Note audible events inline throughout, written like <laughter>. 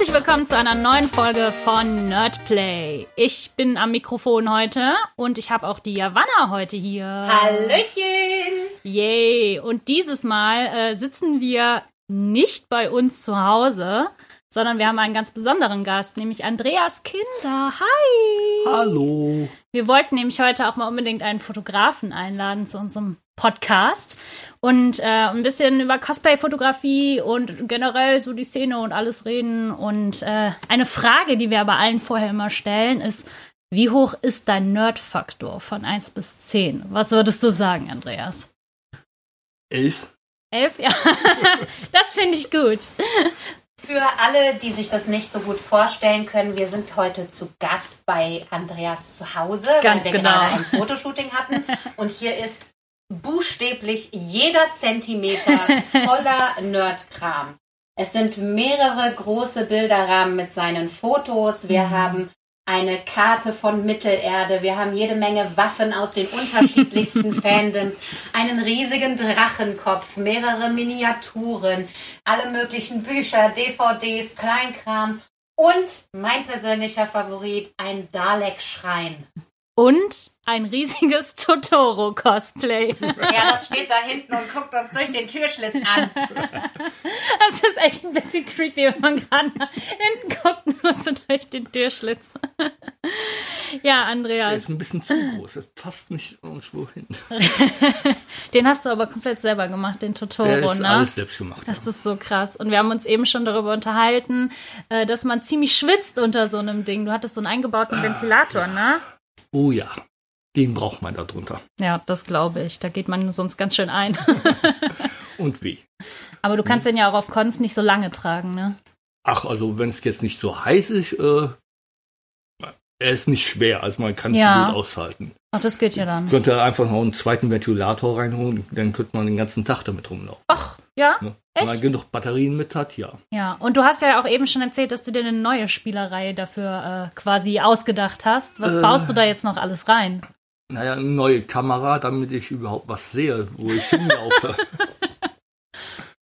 Herzlich willkommen zu einer neuen Folge von Nerdplay. Ich bin am Mikrofon heute und ich habe auch die Javanna heute hier. Hallöchen! Yay! Und dieses Mal äh, sitzen wir nicht bei uns zu Hause, sondern wir haben einen ganz besonderen Gast, nämlich Andreas Kinder. Hi! Hallo. Wir wollten nämlich heute auch mal unbedingt einen Fotografen einladen zu unserem Podcast und äh, ein bisschen über Cosplay-Fotografie und generell so die Szene und alles reden. Und äh, eine Frage, die wir aber allen vorher immer stellen, ist, wie hoch ist dein Nerd-Faktor von 1 bis 10? Was würdest du sagen, Andreas? Elf. Elf? Ja, <laughs> das finde ich gut. Für alle, die sich das nicht so gut vorstellen können, wir sind heute zu Gast bei Andreas zu Hause, Ganz weil wir genau. gerade ein Fotoshooting hatten. Und hier ist buchstäblich jeder Zentimeter <laughs> voller Nerdkram. Es sind mehrere große Bilderrahmen mit seinen Fotos. Wir Mhm. haben eine Karte von Mittelerde. Wir haben jede Menge Waffen aus den unterschiedlichsten <laughs> Fandoms. Einen riesigen Drachenkopf, mehrere Miniaturen, alle möglichen Bücher, DVDs, Kleinkram und mein persönlicher Favorit, ein Dalek-Schrein. Und ein riesiges <laughs> Totoro-Cosplay. Ja, das steht da hinten und guckt uns durch den Türschlitz an. Das ist echt ein bisschen creepy, wenn man gerade nach hinten guckt und nur so durch den Türschlitz. Ja, Der Andreas, ist ein bisschen zu groß. Er passt nicht irgendwo hin. <laughs> den hast du aber komplett selber gemacht, den Der Totoro, ist ne? alles selbst gemacht. Das ist so krass. Und wir haben uns eben schon darüber unterhalten, äh, dass man ziemlich schwitzt unter so einem Ding. Du hattest so einen eingebauten Ventilator, ne? Oh ja, den braucht man da drunter. Ja, das glaube ich. Da geht man sonst ganz schön ein. <laughs> Und wie? Aber du kannst den ja auch auf Cons nicht so lange tragen, ne? Ach, also wenn es jetzt nicht so heiß ist, äh, er ist nicht schwer, also man kann es Ja. gut aushalten. Ach, das geht ja dann. Könnte einfach noch einen zweiten Ventilator reinholen, dann könnte man den ganzen Tag damit rumlaufen. Ach, ja? Ne? Wenn man genug Batterien mit hat, ja. Ja, und du hast ja auch eben schon erzählt, dass du dir eine neue Spielerei dafür äh, quasi ausgedacht hast. Was Äh. baust du da jetzt noch alles rein? Naja, eine neue Kamera, damit ich überhaupt was sehe, wo ich hinlaufe. <laughs>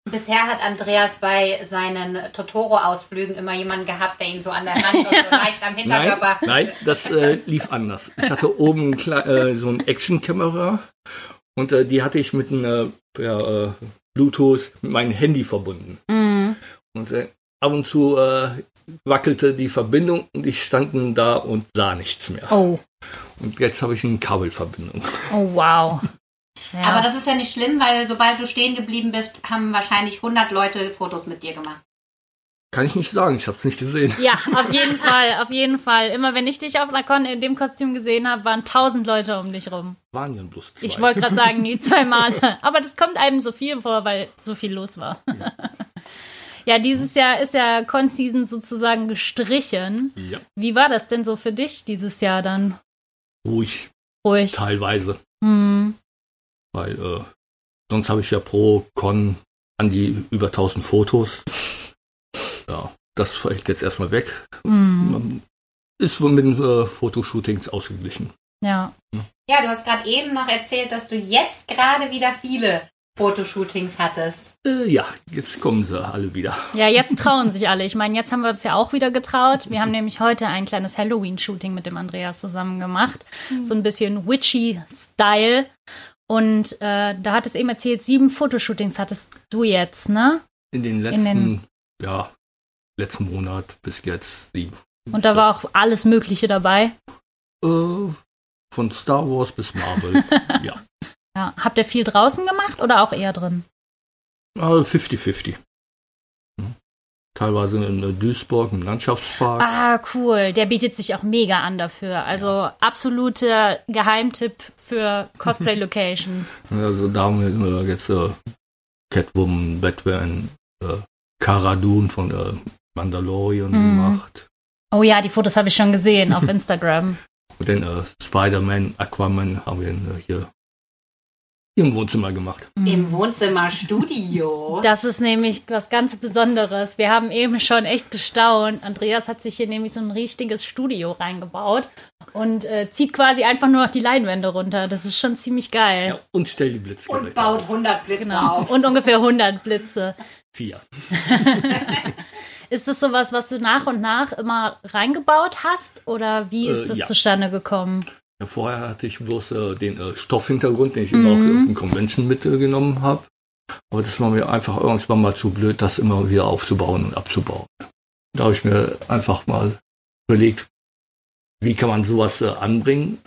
Bisher hat Andreas bei seinen Totoro-Ausflügen immer jemanden gehabt, der ihn so an der Hand und so <laughs> leicht am Nein, Hinterkörper. nein, das äh, lief anders. Ich hatte oben äh, so ein Action-Kamera und äh, die hatte ich mit einer per, äh, Bluetooth mit meinem Handy verbunden. Mhm. Und äh, ab und zu äh, wackelte die Verbindung und ich stand da und sah nichts mehr. Oh, Und jetzt habe ich eine Kabelverbindung. oh wow. Ja. Aber das ist ja nicht schlimm, weil sobald du stehen geblieben bist, haben wahrscheinlich 100 Leute Fotos mit dir gemacht. Kann ich nicht sagen, ich habe es nicht gesehen. ja, auf jeden Fall, auf jeden Fall. Immer wenn ich dich auf einer Con in dem Kostüm gesehen habe, waren tausend Leute um dich rum. Waren ja bloß zwei. Ich wollte gerade sagen, nie zwei Male. Aber das kommt einem so viel vor, weil so viel los war. Ja, dieses Jahr ist ja Con-Season sozusagen gestrichen. ja, Wie war das denn so für dich dieses Jahr dann? Ruhig, Ruhig. teilweise. Hm. Weil äh, sonst habe ich ja pro Con an die über 1000 Fotos. Ja, das fällt jetzt erstmal weg. Hm. Man ist wohl mit den äh, Fotoshootings ausgeglichen. Ja. Ja, du hast gerade eben noch erzählt, dass du jetzt gerade wieder viele Fotoshootings hattest. Äh, ja, jetzt kommen sie alle wieder. Ja, jetzt trauen sich alle. Ich meine, jetzt haben wir uns ja auch wieder getraut. Wir haben nämlich heute ein kleines Halloween-Shooting mit dem Andreas zusammen gemacht. So ein bisschen witchy-Style. Und äh, da hat es eben erzählt, sieben Fotoshootings hattest du jetzt, ne? In den letzten, ja, letzten Monat bis jetzt sieben. Und da war auch alles Mögliche dabei. Äh, von Star Wars bis Marvel. <laughs> ja. Ja. Habt ihr viel draußen gemacht oder auch eher drin? Also 50-50. Hm. Teilweise in äh, Duisburg im Landschaftspark. Ah, cool. Der bietet sich auch mega an dafür. Also absoluter Geheimtipp für Cosplay-Locations. <laughs> Also da haben wir jetzt äh, Catwoman, Batman, äh, Cara Dune von äh, Mandalorian Mhm. gemacht. Oh ja, die Fotos habe ich schon gesehen auf <laughs> Instagram. Und dann äh, Spider-Man, Aquaman haben wir äh, hier im Wohnzimmer gemacht. Im Wohnzimmerstudio. Das ist nämlich was ganz Besonderes. Wir haben eben schon echt gestaunt. Andreas hat sich hier nämlich so ein richtiges Studio reingebaut und äh, zieht quasi einfach nur noch die Leinwände runter. Das ist schon ziemlich geil. Ja, und stell die Blitzgeräte Und baut auf. 100 Blitze Genau. auf. Und ungefähr 100 Blitze. Vier. <laughs> Ist das sowas, was du nach und nach immer reingebaut hast? Oder wie ist Äh, das ja. zustande gekommen? Vorher hatte ich bloß äh, den äh, Stoffhintergrund, den ich immer auch Mhm. auf den Convention mitgenommen habe. Aber das war mir einfach irgendwann mal zu blöd, das immer wieder aufzubauen und abzubauen. Da habe ich mir einfach mal überlegt, wie kann man sowas äh, anbringen.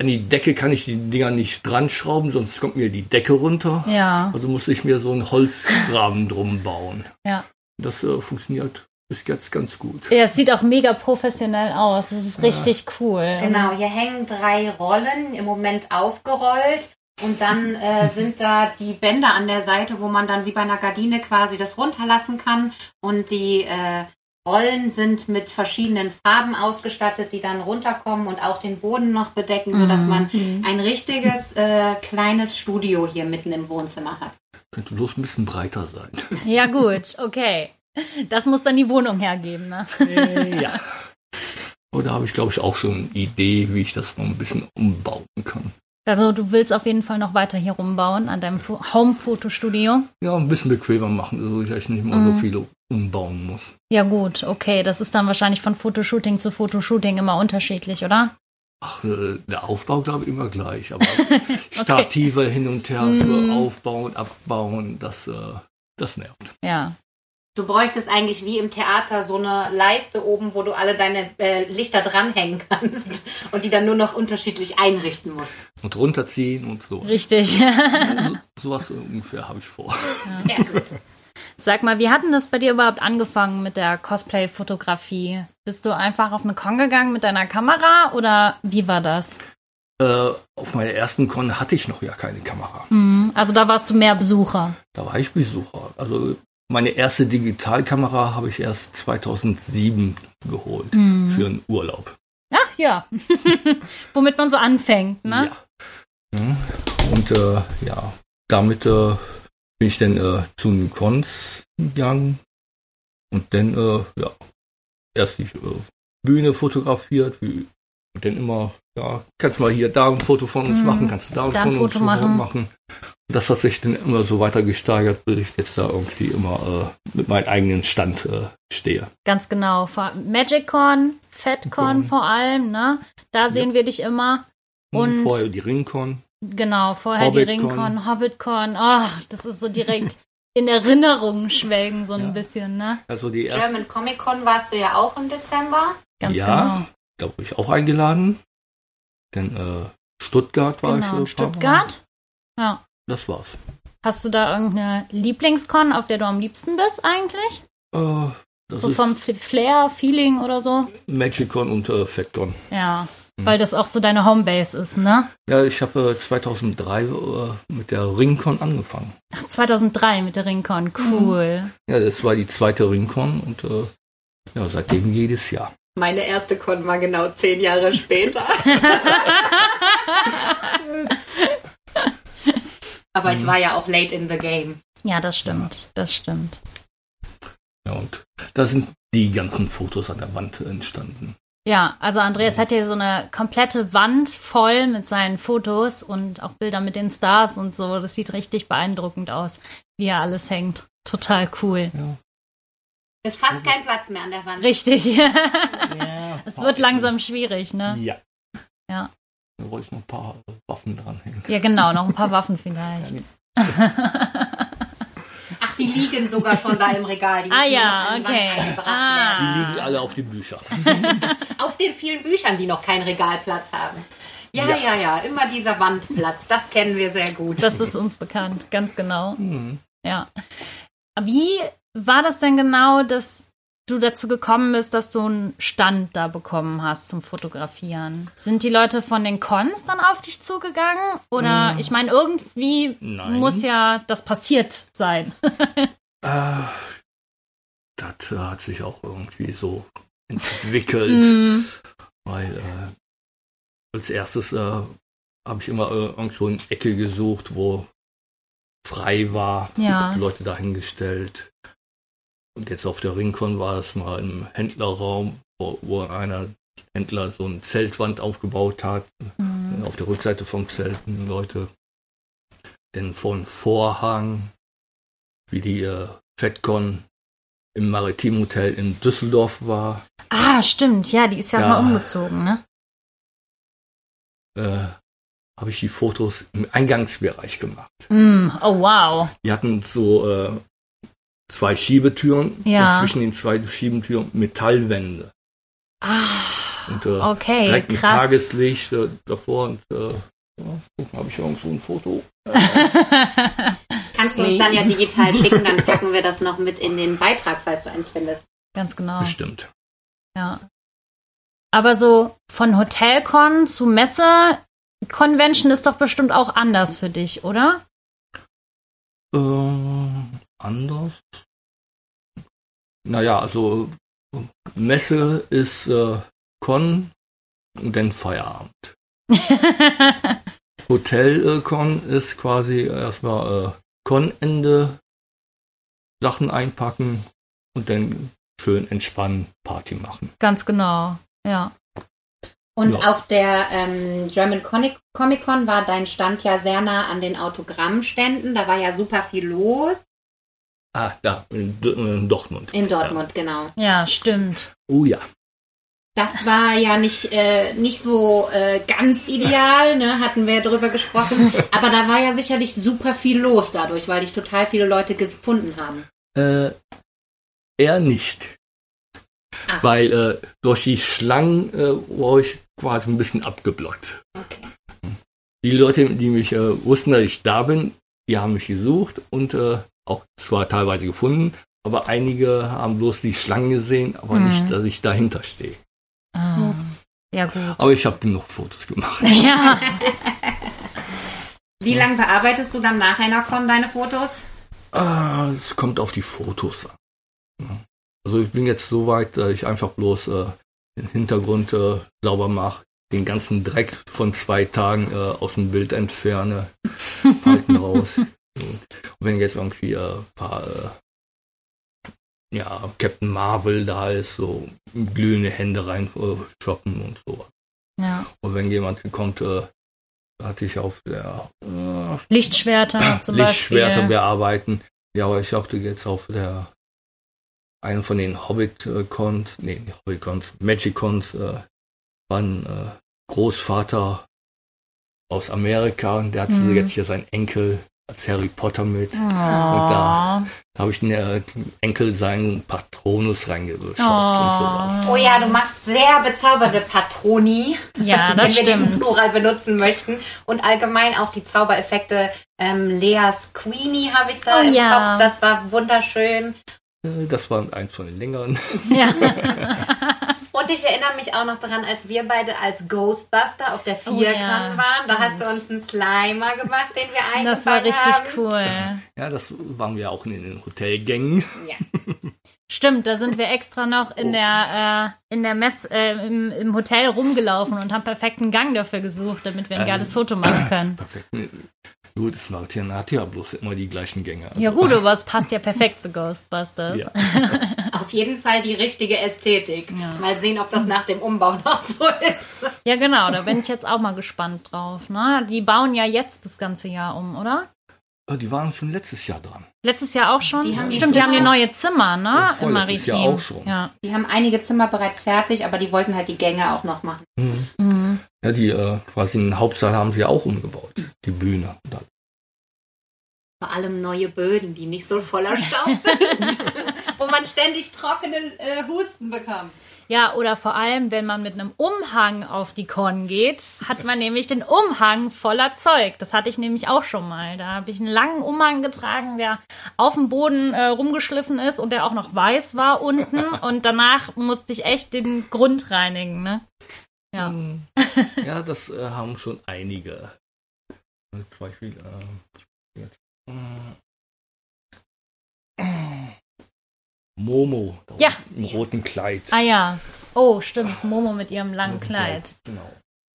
An die Decke kann ich die Dinger nicht dran schrauben, sonst kommt mir die Decke runter. Ja. Also musste ich mir so einen Holzrahmen drum bauen. Ja. Das äh, funktioniert bis jetzt ganz gut. Ja, es sieht auch mega professionell aus. Es ist richtig cool. Genau, hier hängen drei Rollen, im Moment aufgerollt. Und dann äh, <laughs> sind da die Bänder an der Seite, wo man dann wie bei einer Gardine quasi das runterlassen kann. Und die äh, Rollen sind mit verschiedenen Farben ausgestattet, die dann runterkommen und auch den Boden noch bedecken, sodass man ein richtiges äh, kleines Studio hier mitten im Wohnzimmer hat. Könnte bloß ein bisschen breiter sein. Ja, gut, okay. Das muss dann die Wohnung hergeben, ne? Äh, ja. Oder habe ich, glaube ich, auch schon eine Idee, wie ich das noch ein bisschen umbauen kann. Also du willst auf jeden Fall noch weiter hier rumbauen an deinem Fo- Home-Fotostudio. Ja, ein bisschen bequemer machen, so dass ich nicht mal so viele umbauen muss. Ja gut, okay. Das ist dann wahrscheinlich von Fotoshooting zu Fotoshooting immer unterschiedlich, oder? Ach, äh, der Aufbau, glaube ich, immer gleich. Aber <laughs> Stative hin und her Mhm. aufbauen, abbauen, das, äh, das nervt. Ja. Du bräuchtest eigentlich wie im Theater so eine Leiste oben, wo du alle deine äh, Lichter dranhängen kannst <laughs> und die dann nur noch unterschiedlich einrichten musst. Und runterziehen und so. Richtig. so <laughs> sowas ungefähr habe ich vor. Sehr gut. Sag mal, wie hat denn das bei dir überhaupt angefangen mit der Cosplay-Fotografie? Bist du einfach auf eine Con gegangen mit deiner Kamera oder wie war das? Äh, auf meiner ersten Con hatte ich noch ja keine Kamera. Hm, Also da warst du mehr Besucher. Da war ich Besucher. Also meine erste Digitalkamera habe ich erst 2007 geholt für einen Urlaub. Ach ja. <laughs> Womit man so anfängt, ne? Ja. Ja. Und äh, ja, damit äh, bin ich dann äh, zu den Cons gegangen und dann äh, ja erst die äh, Bühne fotografiert, wie, und dann immer ja kannst mal hier da ein Foto von uns Mhm. machen, kannst du da, Da ein von uns Foto machen. machen. Und das hat sich dann immer so weiter gesteigert, bis ich jetzt da irgendwie immer äh, mit meinem eigenen Stand äh, stehe. Ganz genau. MagicCon, FatCon Con. vor allem, ne? Da sehen wir dich immer. Und- vorher die Ringcon. Genau, vorher die HobbitCon. Ringcon, HobbitCon. Oh, das ist so direkt <laughs> in Erinnerung schwelgen, so ein Ja. bisschen, ne? Also die erste, German Comic Con warst du ja auch im Dezember. Ganz Ja. genau. da wurde ich auch eingeladen. Dann äh, Stuttgart war ich. Genau, äh, paar Mal. Stuttgart. Ja. Das war's. Hast du da irgendeine Lieblingscon, auf der du am liebsten bist eigentlich? Äh, so vom Flair, Feeling oder so? Magicon und äh, FatCon. Ja. Hm. Weil das auch so deine Homebase ist, ne? Ja, ich habe äh, 2003 äh, mit der Ringcon angefangen. Ach, 2003 mit der Ringcon. Cool. Ja, das war die zweite Ringcon und äh, ja, seitdem jedes Jahr. Meine erste Con war genau zehn Jahre später. <laughs> Aber ich war ja auch late in the game. Ja, das stimmt. Das stimmt. Ja, und da sind die ganzen Fotos an der Wand entstanden. Ja, also Andreas hat hier so eine komplette Wand voll mit seinen Fotos und auch Bilder mit den Stars und so. Das sieht richtig beeindruckend aus, wie er alles hängt. Total cool. Ist fast kein Platz mehr an der Wand. Richtig. <laughs> Ja, es wird langsam schwierig, ne? Ja. Ja. Da wollte ich noch ein paar Waffen dranhängen. Ja, genau, noch ein paar Waffen vielleicht. <laughs> Ach, die liegen sogar schon da im Regal. Die Ah ja, okay. Ah. Die liegen alle auf den Büchern. <laughs> Auf den vielen Büchern, die noch keinen Regalplatz haben. Ja, Ja. ja, ja, immer dieser Wandplatz. Das kennen wir sehr gut. Das ist uns bekannt, ganz genau. Mhm. Ja. Wie war das denn genau, dass du dazu gekommen bist, dass du einen Stand da bekommen hast zum Fotografieren? Sind die Leute von den Cons dann auf dich zugegangen? Oder ich meine, irgendwie Nein. muss ja das passiert sein. <laughs> Äh, das hat sich auch irgendwie so entwickelt, Mm, weil äh, als erstes äh, habe ich immer äh, irgendwo eine Ecke gesucht, wo frei war, Ja. die Leute dahingestellt. Und jetzt auf der Ringcon war es mal im Händlerraum, wo, wo einer Händler so eine Zeltwand aufgebaut hat, mm. auf der Rückseite vom Zelt die Leute. Denn von Vorhang, wie die äh, FedCon, im Maritim Hotel in Düsseldorf war, Ah, stimmt. Ja, die ist ja, Ja. mal umgezogen, ne? äh, habe ich die Fotos im Eingangsbereich gemacht. Mm, oh, wow. Die hatten so äh, zwei Schiebetüren Ja. und zwischen den zwei Schiebetüren Metallwände. Ah, Und äh, okay, direkt mit krass. Tageslicht äh, davor und äh, ja, gucken, habe ich irgendwo ein Foto. <laughs> Kannst du uns dann ja digital schicken, dann packen wir das noch mit in den Beitrag, falls du eins findest. Ganz genau. Bestimmt. Ja. Aber so von Hotelcon zu Messe-Convention ist doch bestimmt auch anders für dich, oder? Äh, anders. Naja, also Messe ist äh, Con und dann Feierabend. <laughs> Hotel äh, Con ist quasi erstmal äh, Con-Ende, Sachen einpacken und dann schön entspannen, Party machen. Ganz genau. Ja. Und Ja. auf der ähm, German Comic Comic Con war dein Stand ja sehr nah an den Autogrammständen. Da war ja super viel los. Ah, da, in, D- in Dortmund. In Dortmund, genau. Ja, stimmt. Ja. Oh ja. Das war ja nicht, äh, nicht so äh, ganz ideal, ne? hatten wir ja drüber gesprochen. <laughs> Aber da war ja sicherlich super viel los dadurch, weil dich total viele Leute gefunden haben. Äh, eher nicht. Ach. Weil äh, durch die Schlangen äh, war ich quasi ein bisschen abgeblockt. Okay. Die Leute, die mich äh, wussten, dass ich da bin, die haben mich gesucht und äh, auch zwar teilweise gefunden, aber einige haben bloß die Schlangen gesehen, aber Mhm. nicht, dass ich dahinter stehe. Ah. Ja, gut. Aber ich habe genug Fotos gemacht. <laughs> Ja. Wie lange bearbeitest du dann nach einer Con deine Fotos? Ah, Es kommt auf die Fotos an. Also ich bin jetzt so weit, dass ich einfach bloß äh, den Hintergrund äh, sauber mache, den ganzen Dreck von zwei Tagen äh, aus dem Bild entferne, <laughs> Falten raus. Wenn jetzt irgendwie ein paar äh, ja, Captain Marvel da ist, so glühende Hände rein äh, shoppen und so. ja. Und wenn jemand kommt, äh, hatte ich auf der äh, Lichtschwerter <clears throat> zum Lichtschwerter Beispiel. bearbeiten. Ja, aber ich dachte jetzt auf der einen von den Hobbit-Cons, nee, Hobbit-Cons, Magic-Cons, äh, war ein äh, Großvater aus Amerika und der hatte Mhm. jetzt hier seinen Enkel als Harry Potter mit. Oh. da- Da habe ich den äh, Enkel seinen Patronus reingeschaut und sowas. Oh ja, du machst sehr bezaubernde Patroni, Ja, <laughs> das wenn wir diesen stimmt. Plural benutzen möchten. Und allgemein auch die Zaubereffekte. Ähm, Leas Queenie habe ich da Oh im ja. Kopf. Das war wunderschön. Äh, Das war eins von den längeren. Ja. <laughs> <laughs> Und ich erinnere mich auch noch daran, als wir beide als Ghostbuster auf der Oh Vierkan ja, waren. Da hast du stimmt. uns einen Slimer gemacht, den wir eingefangen Das war richtig haben. cool. Ja, das waren wir auch in den Hotelgängen. Ja. <laughs> Stimmt, da sind wir extra noch in Oh. der, äh, in der Mess, äh, im, im Hotel rumgelaufen und haben perfekten Gang dafür gesucht, damit wir ein Ähm. geiles Foto machen können. Perfekt. Gut, das Martin hat ja bloß immer die gleichen Gänge. Ja gut, aber es passt ja perfekt zu Ghostbusters. Ja. <laughs> Auf jeden Fall die richtige Ästhetik. Ja. Mal sehen, ob das nach dem Umbau <laughs> noch so ist. Ja, genau, da bin ich jetzt auch mal gespannt drauf. Ne? Die bauen ja jetzt das ganze Jahr um, oder? Die waren schon letztes Jahr dran. Letztes Jahr auch schon? Die haben Stimmt, die haben die Zimmer- neue Zimmer, ne? Ja, Im vorletztes Maritim. Jahr auch schon. Ja. Die haben einige Zimmer bereits fertig, aber die wollten halt die Gänge auch noch machen. Mhm. Ja, die äh, quasi den Hauptsaal haben sie ja auch umgebaut. Die Bühne. Da- Vor allem neue Böden, die nicht so voller Staub <laughs> sind. <laughs> Wo man ständig trockene äh, Husten bekommt. Ja, oder vor allem, wenn man mit einem Umhang auf die Con geht, hat man nämlich den Umhang voller Zeug. Das hatte ich nämlich auch schon mal. Da habe ich einen langen Umhang getragen, der auf dem Boden äh, rumgeschliffen ist und der auch noch weiß war unten. <laughs> Und danach musste ich echt den Grund reinigen. Ne? Ja. Hm. <laughs> Ja, das äh, haben schon einige. Zum Beispiel äh, jetzt, äh, Momo. Ja. Im roten Kleid. Ah ja. Oh, stimmt. Momo mit ihrem langen Kleid. Genau.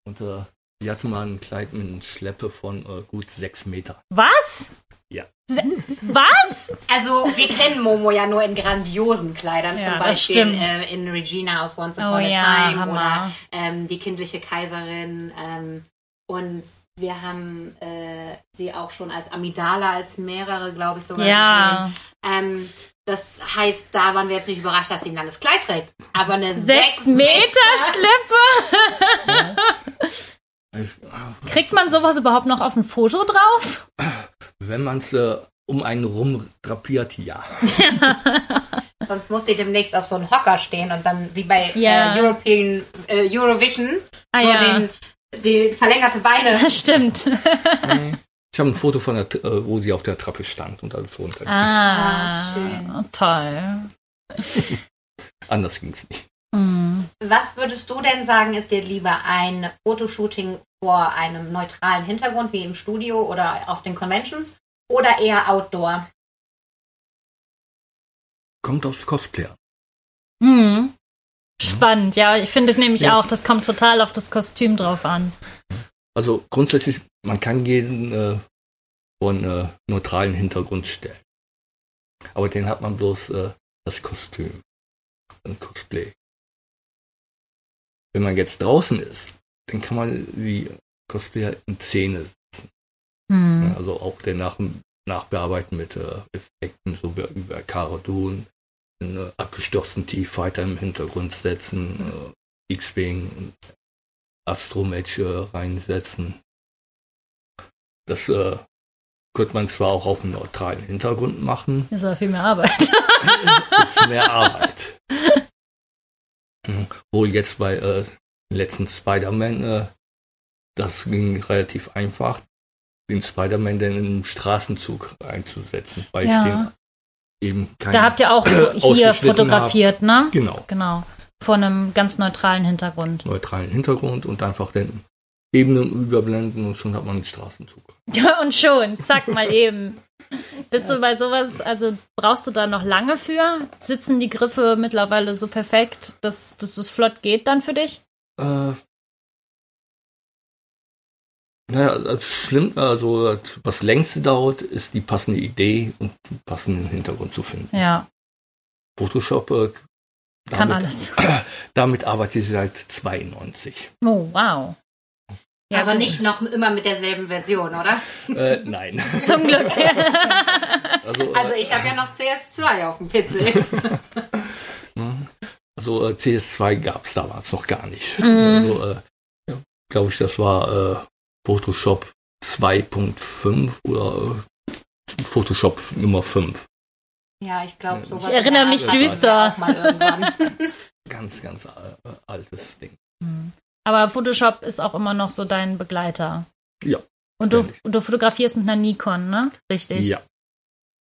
Und äh, die hatte mal ein Kleid mit einer Schleppe von äh, gut sechs Meter. Was? Se was? Also, wir kennen Momo ja nur in grandiosen Kleidern, Ja, zum das Beispiel stimmt. äh, in Regina aus Once Oh Upon a ja, Time Hammer. oder ähm, die kindliche Kaiserin. Ähm, und wir haben äh, sie auch schon als Amidala, als mehrere, glaube ich, sogar Ja. gesehen. Ähm, das heißt, da waren wir jetzt nicht überrascht, dass sie ein langes Kleid trägt. Aber eine Sechs 6 Meter Schlippe? <laughs> Ich, Kriegt man sowas überhaupt noch auf ein Foto drauf? Wenn man es äh, um einen rum drapiert, ja. <laughs> Sonst muss sie demnächst auf so einem Hocker stehen und dann wie bei Ja. äh, European äh, Eurovision Ah, so ja. den, die verlängerte Beine. <laughs> Stimmt. Ich habe ein Foto von der, äh, wo sie auf der Trappe stand und alles runter. Ah, Ah, schön. toll. <laughs> Anders ging es nicht. Mhm. Was würdest du denn sagen, ist dir lieber ein Fotoshooting vor einem neutralen Hintergrund wie im Studio oder auf den Conventions oder eher Outdoor? Kommt aufs Cosplay an. Mhm. Spannend, ja. Ich finde nämlich Ja. auch, das kommt total auf das Kostüm drauf an. Also grundsätzlich, man kann jeden äh, vor einen äh, neutralen Hintergrund stellen. Aber den hat man bloß äh, das Kostüm. Ein Cosplay. Wenn man jetzt draußen ist, dann kann man die Cosplayer in Szene setzen. Mhm. Also auch den nach, nachbearbeiten mit äh, Effekten, so wie bei Cara Dune, einen äh, abgestürzten T-Fighter im Hintergrund setzen, äh, X-Wing, Astromech äh, reinsetzen. Das äh, könnte man zwar auch auf einem neutralen Hintergrund machen, Das ist aber viel mehr Arbeit. <laughs> ist mehr Arbeit. <laughs> Mhm. Wohl jetzt bei äh, letzten Spider-Man, äh, das ging relativ einfach, den Spider-Man dann in einen Straßenzug einzusetzen, weil Ja. ich den eben kein Da habt ihr auch <clears throat> hier fotografiert, ne? genau Genau. Vor einem ganz neutralen Hintergrund. neutralen Hintergrund und einfach den Ebenen überblenden und schon hat man einen Straßenzug. <laughs> Ja, und schon. Zack, mal eben. Bist du bei sowas, also brauchst du da noch lange für? Sitzen die Griffe mittlerweile so perfekt, dass, dass es flott geht dann für dich? Äh, naja, das schlimm, also was längste dauert, ist die passende Idee und den passenden Hintergrund zu finden. Ja, Photoshop äh, kann damit, alles. <clears throat> Damit arbeite ich seit 92. Oh, wow. Ja, Aber nicht noch immer mit derselben Version, oder? äh, nein. <laughs> Zum Glück. <laughs> Also, Also ich habe ja noch CS2 auf dem PC. <laughs> also äh, CS2 gab es damals noch gar nicht. Mhm. Also, äh, ja, glaube ich, das war äh, Photoshop 2.5 oder äh, Photoshop Nummer 5. Ja, ich glaube, sowas. Ich erinnere mich düster. <laughs> Ganz, ganz äh, altes Ding. Aber Photoshop ist auch immer noch so dein Begleiter. Ja, Und du, du fotografierst mit einer Nikon, ne? Richtig. Ja.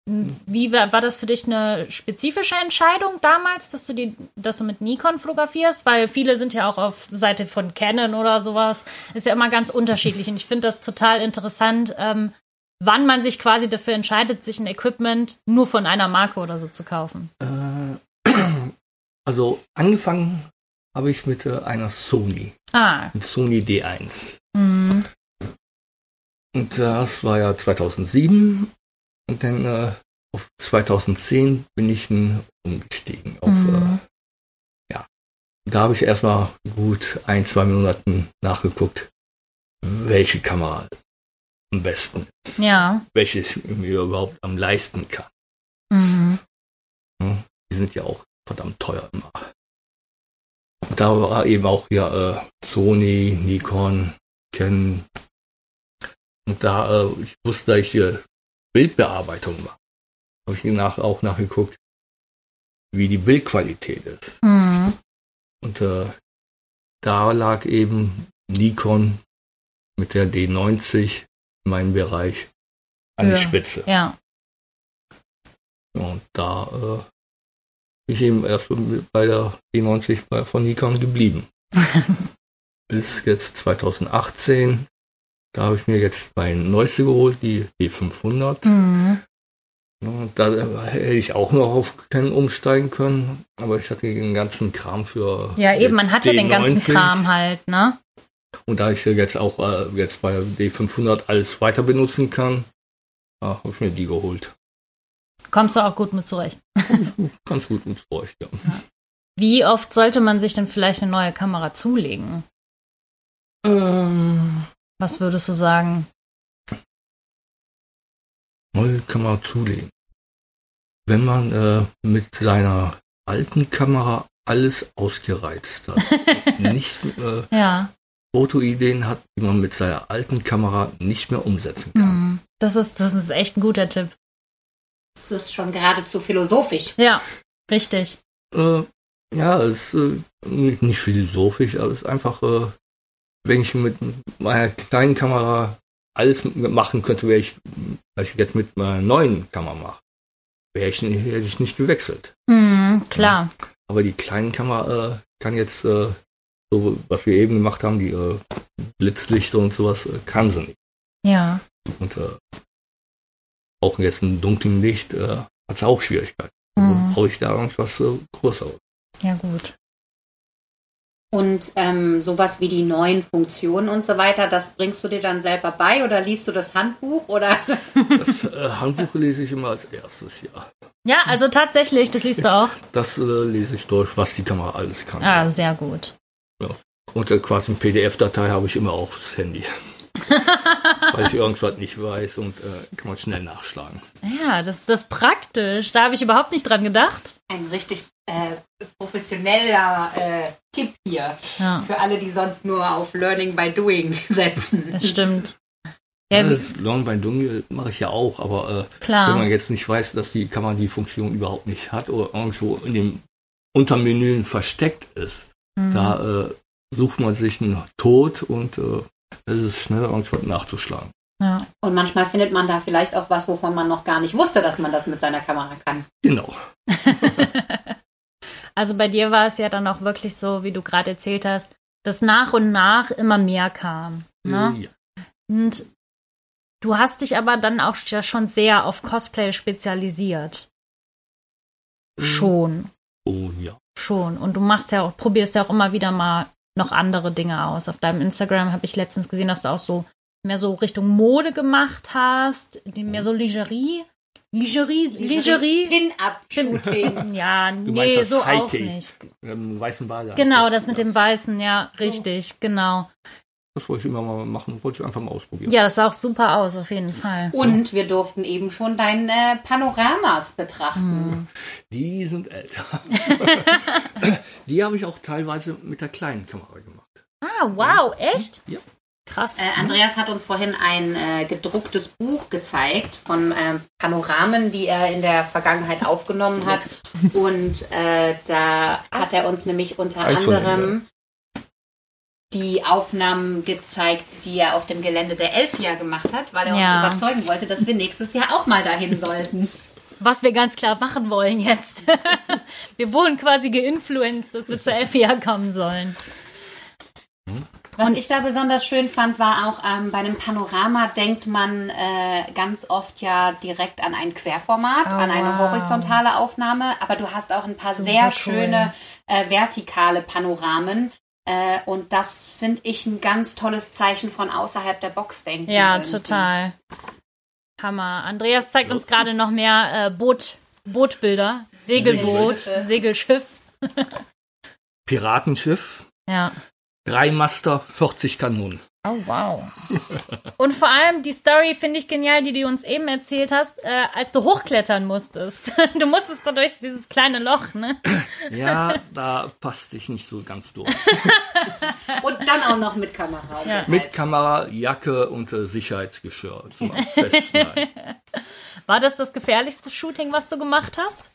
Wie war, war das für dich eine spezifische Entscheidung damals, dass du die, dass du mit Nikon fotografierst? Weil viele sind ja auch auf Seite von Canon oder sowas. Ist ja immer ganz unterschiedlich. Und ich finde das total interessant, ähm, wann man sich quasi dafür entscheidet, sich ein Equipment nur von einer Marke oder so zu kaufen. Äh, <clears throat> also angefangen habe ich mit äh, einer Sony, Ah. mit Sony D1. Mhm. Und das war ja 2007. Und dann äh, auf 2010 bin ich umgestiegen. Auf, Mhm. äh, ja. Da habe ich erstmal gut ein, zwei Monaten nachgeguckt, welche Kamera am besten ist, Ja. welche ich mir überhaupt am leisten kann. Mhm. Die sind ja auch verdammt teuer immer. Und da war eben auch ja äh, Sony, Nikon, Canon. Und da äh, ich wusste, dass ich hier Bildbearbeitung mache, habe ich nach, auch nachgeguckt, wie die Bildqualität ist. Mhm. Und äh, da lag eben Nikon mit der D90 in meinem Bereich an Ja. die Spitze. Ja. Und da äh, bin ich eben erst bei der D90 bei, von Nikon geblieben. <laughs> Bis jetzt 2018. Da habe ich mir jetzt mein neueste geholt, die D500. Mhm. Ja, Da äh, hätte ich auch noch auf Canon umsteigen können, aber ich hatte den ganzen Kram für. Ja, eben, man jetzt hat ja den ganzen D90. Kram halt, ne? Und da ich jetzt auch äh, jetzt bei D500 alles weiter benutzen kann, ja, habe ich mir die geholt. Kommst du auch gut mit zurecht. Ganz gut mit euch, ja. Wie oft sollte man sich denn vielleicht eine neue Kamera zulegen? Ähm, Was würdest du sagen? neue Kamera zulegen. wenn man äh, mit seiner alten Kamera alles ausgereizt hat. <laughs> nicht äh, Ja. Fotoideen hat, die man mit seiner alten Kamera nicht mehr umsetzen kann. Hm. Das ist, das ist echt ein guter Tipp. Das ist schon geradezu philosophisch. Ja, richtig. Äh, ja, es ist äh, nicht nicht philosophisch, aber es ist einfach, äh, wenn ich mit meiner kleinen Kamera alles machen könnte, wäre ich, was ich jetzt mit meiner neuen Kamera mache, wäre ich, nicht- hätte ich nicht gewechselt. Hm, klar. Aber die kleinen Kamera äh, kann jetzt, äh, so was wir eben gemacht haben, die äh, Blitzlichter und sowas, äh, kann sie nicht. Ja. Und äh, auch jetzt im dunklen Licht äh, hat sie auch Schwierigkeiten. Also Mhm. brauche ich da irgendwas äh, Größeres. Ja, gut. Und ähm, sowas wie die neuen Funktionen und so weiter, das bringst du dir dann selber bei oder liest du das Handbuch oder? <laughs> Das äh, Handbuch lese ich immer als erstes, ja. Ja, also tatsächlich, das liest du auch. <laughs> Das äh, lese ich durch, was die Kamera alles kann. Ah, sehr gut. Und äh, quasi eine PDF-Datei habe ich immer aufs Handy. <laughs> Weil ich irgendwas nicht weiß und äh, kann man schnell nachschlagen. Ja, das, das ist praktisch. Da habe ich überhaupt nicht dran gedacht. Ein richtig äh, professioneller äh, Tipp hier Ja, für alle, die sonst nur auf Learning by Doing <laughs> setzen. das stimmt. Ja, das Long by Dunge mache ich ja auch, aber äh, wenn man jetzt nicht weiß, dass die Kamera die Funktion überhaupt nicht hat oder irgendwo in dem Untermenü versteckt ist, Mhm. da äh, sucht man sich einen Tod und äh, es ist schneller irgendwas nachzuschlagen. Ja. Und manchmal findet man da vielleicht auch was, wovon man noch gar nicht wusste, dass man das mit seiner Kamera kann. Genau. <laughs> Also bei dir war es ja dann auch wirklich so, wie du gerade erzählt hast, dass nach und nach immer mehr kam. Ne? Ja. Und du hast dich aber dann auch ja schon sehr auf Cosplay spezialisiert. Schon, Oh ja. schon. Und du machst ja auch, probierst ja auch immer wieder mal noch andere Dinge aus. Auf deinem Instagram habe ich letztens gesehen, dass du auch so mehr so Richtung Mode gemacht hast, mehr so Lingerie. Lingerie, Lingerie. Pin-Up-Shooting. <laughs> Ja, meinst nee, das so auch Hiking? nicht. Mit einem weißen Badeanzug. Genau, das mit ja. dem Weißen, ja, richtig, genau. Das wollte ich immer mal machen, wollte ich einfach mal ausprobieren. Ja, das sah auch super aus, auf jeden Fall. Und wir durften eben schon deine Panoramas betrachten. Die sind älter. <laughs> die habe ich auch teilweise mit der kleinen Kamera gemacht. Ah, wow, echt? Ja. Krass. Äh, Andreas hat uns vorhin ein äh, gedrucktes Buch gezeigt von ähm, Panoramen, die er in der Vergangenheit <laughs> aufgenommen hat. Und äh, da hat er uns nämlich unter von anderem die Aufnahmen gezeigt, die er auf dem Gelände der Elfia gemacht hat, weil er Ja. uns überzeugen wollte, dass wir nächstes Jahr auch mal dahin <laughs> sollten. Was wir ganz klar machen wollen jetzt. <laughs> wir wurden quasi geinfluenced, dass wir zur FIA kommen sollen. Was ich da besonders schön fand, war auch ähm, bei einem Panorama denkt man äh, ganz oft ja direkt an ein Querformat, Oh, an eine wow. horizontale Aufnahme, aber du hast auch ein paar Super sehr cool. schöne äh, vertikale Panoramen. Äh, und das finde ich ein ganz tolles Zeichen von außerhalb der Box denken. Ja, irgendwie. total. Hammer. Andreas zeigt uns gerade noch mehr äh, Boot, Bootbilder. Segelboot, Segelschiffe. Segelschiff. <laughs> Piratenschiff, Ja. Drei Master, 40 Kanonen. Oh, wow. <laughs> Und vor allem die Story finde ich genial, die du uns eben erzählt hast, äh, als du hochklettern musstest. <laughs> Du musstest da durch dieses kleine Loch, ne? <clears throat> Ja, da passte ich nicht so ganz durch. <laughs> Und dann auch noch mit Kamera. Ja. Mit Kamera, Jacke und äh, Sicherheitsgeschirr zum Festschneiden. War das das gefährlichste Shooting, was du gemacht hast?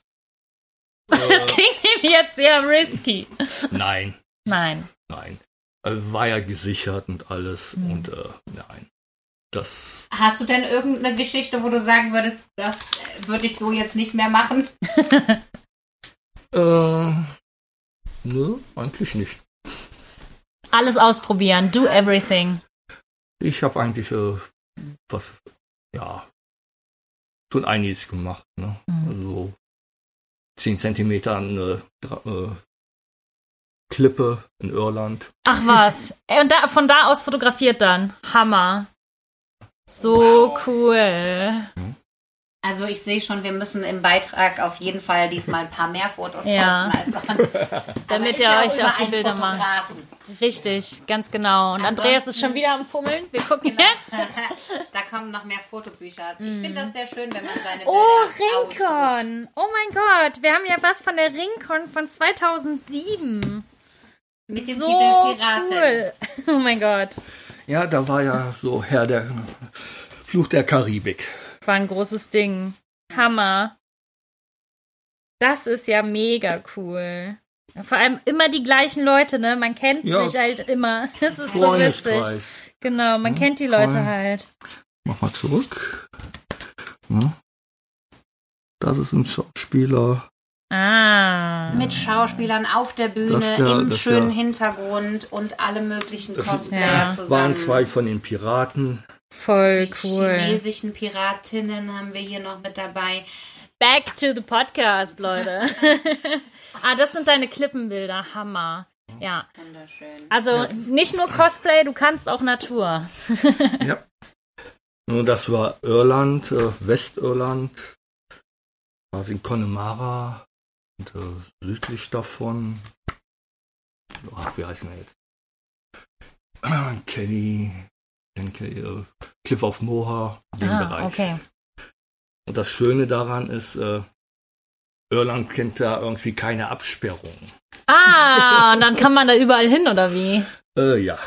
Das klingt ihm jetzt sehr risky. Nein, Nein. nein. Äh, War ja gesichert und alles und äh, nein. Das Hast du denn irgendeine Geschichte, wo du sagen würdest, das äh, würde ich so jetzt nicht mehr machen? <laughs> äh, nö, eigentlich nicht. Alles ausprobieren. Do everything. Ich habe eigentlich äh, was, ja, schon einiges gemacht. Ne? Also 10 Zentimeter eine Dra- äh, Klippe in Irland. Ach was. Und da, von da aus fotografiert dann. Hammer. So Wow. cool. Also ich sehe schon, wir müssen im Beitrag auf jeden Fall diesmal ein paar mehr Fotos Ja. posten als sonst. <laughs> Damit ihr ja euch auch die ein Bilder macht. Richtig, ganz genau. Und Ansonsten- Andreas ist schon wieder am Fummeln. Wir gucken jetzt. <laughs> da kommen noch mehr Fotobücher. Ich finde das sehr schön, wenn man seine Bilder Oh, ausdruckt. Rincon. Oh mein Gott, wir haben ja was von der Rincon von 2007. Mit dem So Titel Piraten. cool. <laughs> Oh mein Gott. Ja, da war ja so Herr der Fluch der Karibik. War ein großes Ding. Hammer. Das ist ja mega cool. Vor allem immer die gleichen Leute, ne? Man kennt Ja. sich halt immer. <laughs> Das ist so witzig. Genau, man kennt die Leute voll. halt. Mach mal zurück. Ja. Das ist ein Schauspieler. Ah. Mit Schauspielern auf der Bühne, Das wär- im das schönen wär- Hintergrund und alle möglichen Das Cosplayer Ja. zusammen. Waren zwei von den Piraten. Voll Die cool. chinesischen Piratinnen haben wir hier noch mit dabei. Back to the podcast, Leute. <laughs> ah, das sind deine Klippenbilder. Hammer. Ja. Wunderschön. Also nicht nur Cosplay, du kannst auch Natur. <laughs> Ja. Nur das war Irland, äh, Westirland, quasi in Connemara und äh, südlich davon. Ach, wie heißen er jetzt? Kelly, Ken Kelly äh, Cliff of Moher, den ah, Bereich. okay. Und das Schöne daran ist, äh, Irland kennt da irgendwie keine Absperrung. Ah, <laughs> und dann kann man da überall hin, oder wie? Äh, ja,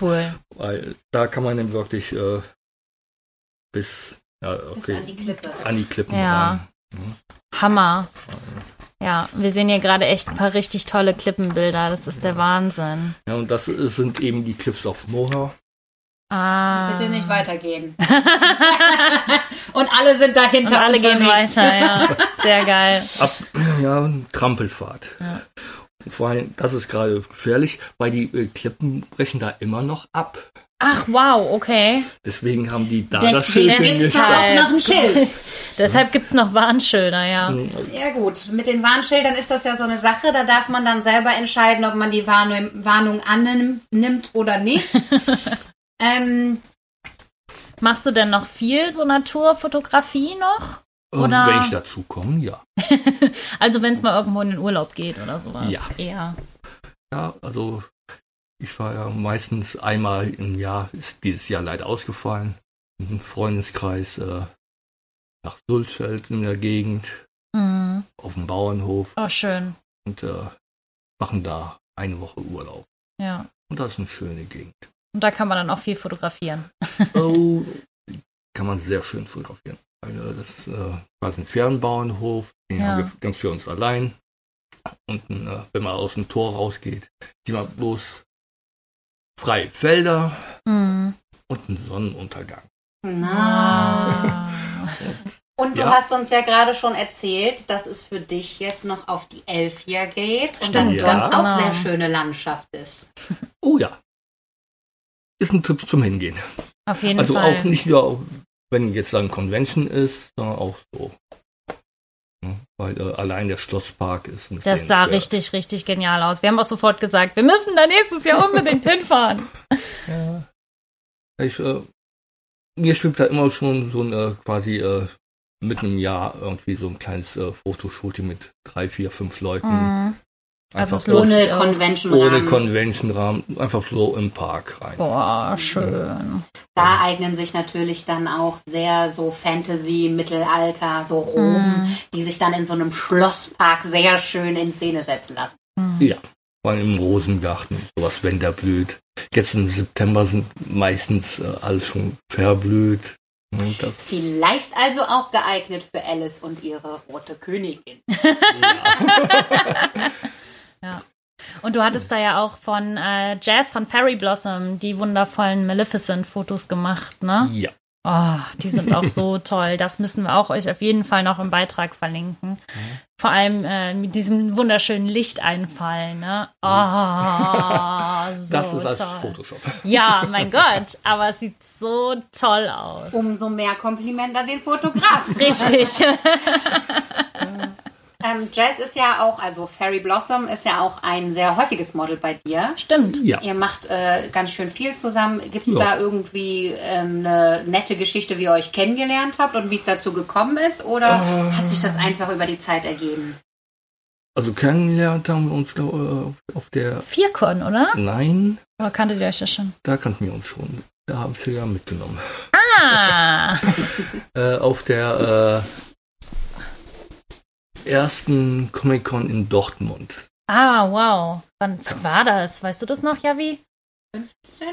Cool. weil da kann man dann wirklich äh, bis, ja, Bis okay, an die Klippe. an die Klippen Ja. ran. Hammer. Ja, wir sehen hier gerade echt ein paar richtig tolle Klippenbilder. Das ist der Wahnsinn. Ja, und das sind eben die Cliffs of Moher. Ah. Bitte nicht weitergehen. <laughs> und alle sind dahinter Und alle gehen unterwegs. weiter, ja. <laughs> Sehr geil. Ab, ja, Trampelfahrt. Ja. Vor allem, das ist gerade gefährlich, weil die äh, Klippen brechen da immer noch ab. Ach, wow, okay. Deswegen haben die da Deswegen das Schild gibt's da auch noch ein <laughs> Schild? Deshalb gibt's noch Warnschilder, ja. Ja gut, mit den Warnschildern ist das ja so eine Sache. Da darf man dann selber entscheiden, ob man die Warnung, Warnung annimmt oder nicht. <laughs> ähm, Machst du denn noch viel so Naturfotografie noch? Und Oder- Wenn ich dazu komme, ja. <laughs> Also wenn es mal irgendwo in den Urlaub geht oder sowas. Ja. Eher. Ja, also ich fahre ja meistens einmal im Jahr, ist dieses Jahr leider ausgefallen, einem Freundeskreis äh, nach Sulzfeld in der Gegend, Mhm. auf dem Bauernhof Oh, schön. und äh, machen da eine Woche Urlaub. Ja. Und das ist eine schöne Gegend. Und da kann man dann auch viel fotografieren. <laughs> Oh, kann man sehr schön fotografieren. Weil, äh, das ist äh, quasi ein Fernbauernhof, den Ja. haben wir ganz für uns allein. Und äh, wenn man aus dem Tor rausgeht, sieht man bloß freie Felder Mhm. und einen Sonnenuntergang. na. <laughs> Und du Ja. hast uns ja gerade schon erzählt, dass es für dich jetzt noch auf die Elf hier geht und Stimmt, dass ja. dort auch genau. sehr schöne Landschaft ist. <laughs> Oh ja. Ist ein Tipp zum Hingehen. Auf jeden also Fall. auch nicht nur, wenn jetzt ein Convention ist, sondern auch so. Ja, Weil äh, allein der Schlosspark ist ein Das sah richtig, richtig genial aus. Wir haben auch sofort gesagt, wir müssen da nächstes Jahr unbedingt <laughs> hinfahren. Ich, äh, mir schwebt da immer schon so ein äh, quasi äh, mitten im Jahr irgendwie so ein kleines äh, Fotoshooting mit drei, vier, fünf Leuten. Mhm. Also Einfach es so lohnt sich Ohne. Convention ohne Convention-Rahmen, einfach so im Park rein. Boah, schön. Da eignen sich natürlich dann auch sehr so Fantasy, Mittelalter, so Rom, die sich dann in so einem Schlosspark sehr schön in Szene setzen lassen. Ja, vor allem im Rosengarten, sowas, wenn der blüht. Jetzt im September sind meistens äh, alles schon verblüht. Das, Vielleicht also auch geeignet für Alice und ihre rote Königin. <laughs> <laughs> Und du hattest da ja auch von äh, Jazz von Fairy Blossom die wundervollen Maleficent-Fotos gemacht, ne? ja. Oh, die sind auch so <laughs> toll. Das müssen wir auch euch auf jeden Fall noch im Beitrag verlinken. Vor allem äh, mit diesem wunderschönen Lichteinfall, ne? Oh, <laughs> so Das ist als toll. Photoshop. Ja, <laughs> mein Gott, aber es sieht so toll aus. Umso mehr Kompliment an den Fotografen. Richtig. Ähm, Jazz ist ja auch, also Fairy Blossom ist ja auch ein sehr häufiges Model bei dir. Stimmt. Ja. Ihr macht äh, ganz schön viel zusammen. Gibt es Ja. da irgendwie ähm, eine nette Geschichte, wie ihr euch kennengelernt habt und wie es dazu gekommen ist? Oder hat sich das einfach über die Zeit ergeben? Also kennengelernt haben wir uns glaub, äh, auf der. Vierkon, oder? Nein, Oder kanntet ihr euch das schon? da kannten wir uns schon. Da habe ich sie ja mitgenommen. Ah! <laughs> Äh, auf der äh, ersten Comic-Con in Dortmund. ah, wow. Wann, wann war das? Weißt du das noch, Javi? 15?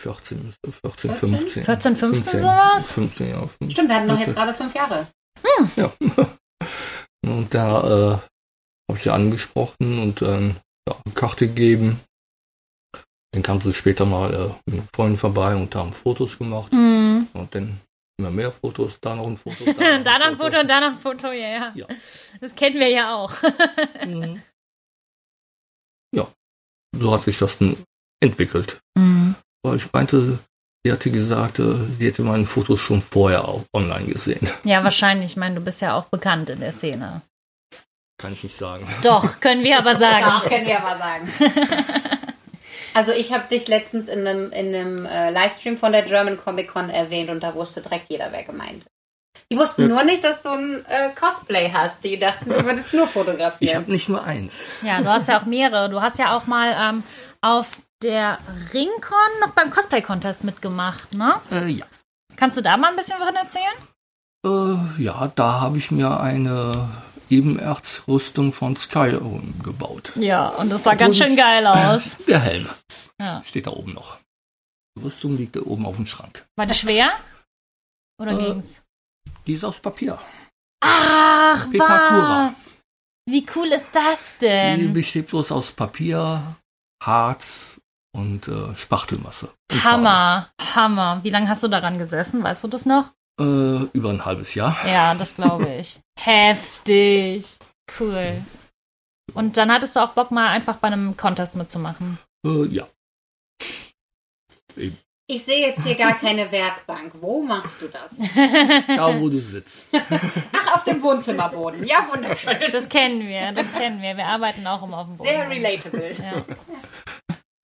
14, 14 14? 15. 14, 15 sowas? 15, ja. 15. Stimmt, wir hatten noch jetzt gerade fünf Jahre. Ja. <laughs> Und da äh, habe ich sie angesprochen und dann ja, eine Karte gegeben. Dann kam sie später mal äh, mit Freunden vorbei und haben Fotos gemacht. Hm. Und dann immer mehr Fotos, da noch ein Foto. <laughs> Da noch ein Foto und da noch ein Foto, ja, ja. Ja. Das kennen wir ja auch. <laughs> Mhm. Ja, so hat sich das dann entwickelt. Hm. Aber ich meinte, sie hatte gesagt, äh, sie hätte meine Fotos schon vorher auch online gesehen. Ja, wahrscheinlich. Ich meine, du bist ja auch bekannt in der Szene. Kann ich nicht sagen. Doch, können wir aber <laughs> Doch, sagen. können wir aber sagen. Also ich habe dich letztens in einem, in einem äh, Livestream von der German Comic Con erwähnt und da wusste direkt jeder, wer gemeint ist. Die wussten Ja. nur nicht, dass du ein äh, Cosplay hast. Die dachten, du würdest nur Ich fotografieren. habe nicht nur eins. Ja, du hast ja auch mehrere. Du hast ja auch mal ähm, auf der Ringcon noch beim Cosplay-Contest mitgemacht, ne? Äh, ja. Kannst du da mal ein bisschen was erzählen? Äh, ja, da habe ich mir eine Ebenerzrüstung von Skyrim gebaut. Ja, und das sah ganz schön geil <laughs> aus. Der Helm Ja. steht da oben noch. Die Rüstung liegt da oben auf dem Schrank. War die schwer? Oder Äh, ging's? Die ist aus Papier. Ach, was? Wie cool ist das Die denn? besteht bloß aus Papier, Harz und äh, Spachtelmasse. Und Hammer, Hammer. Wie lange hast du daran gesessen? Weißt du das noch? Äh, über ein halbes Jahr. Ja, das glaube ich. <laughs> Heftig. Cool. Und dann hattest du auch Bock, mal einfach bei einem Contest mitzumachen. Äh, ja. Ich sehe jetzt hier gar keine Werkbank. Wo machst du das? <laughs> Da, wo du sitzt. <laughs> Ach, auf dem Wohnzimmerboden. Ja, wunderschön. Das kennen wir, das kennen wir. Wir arbeiten auch immer auf dem Boden. Sehr relatable. Ja.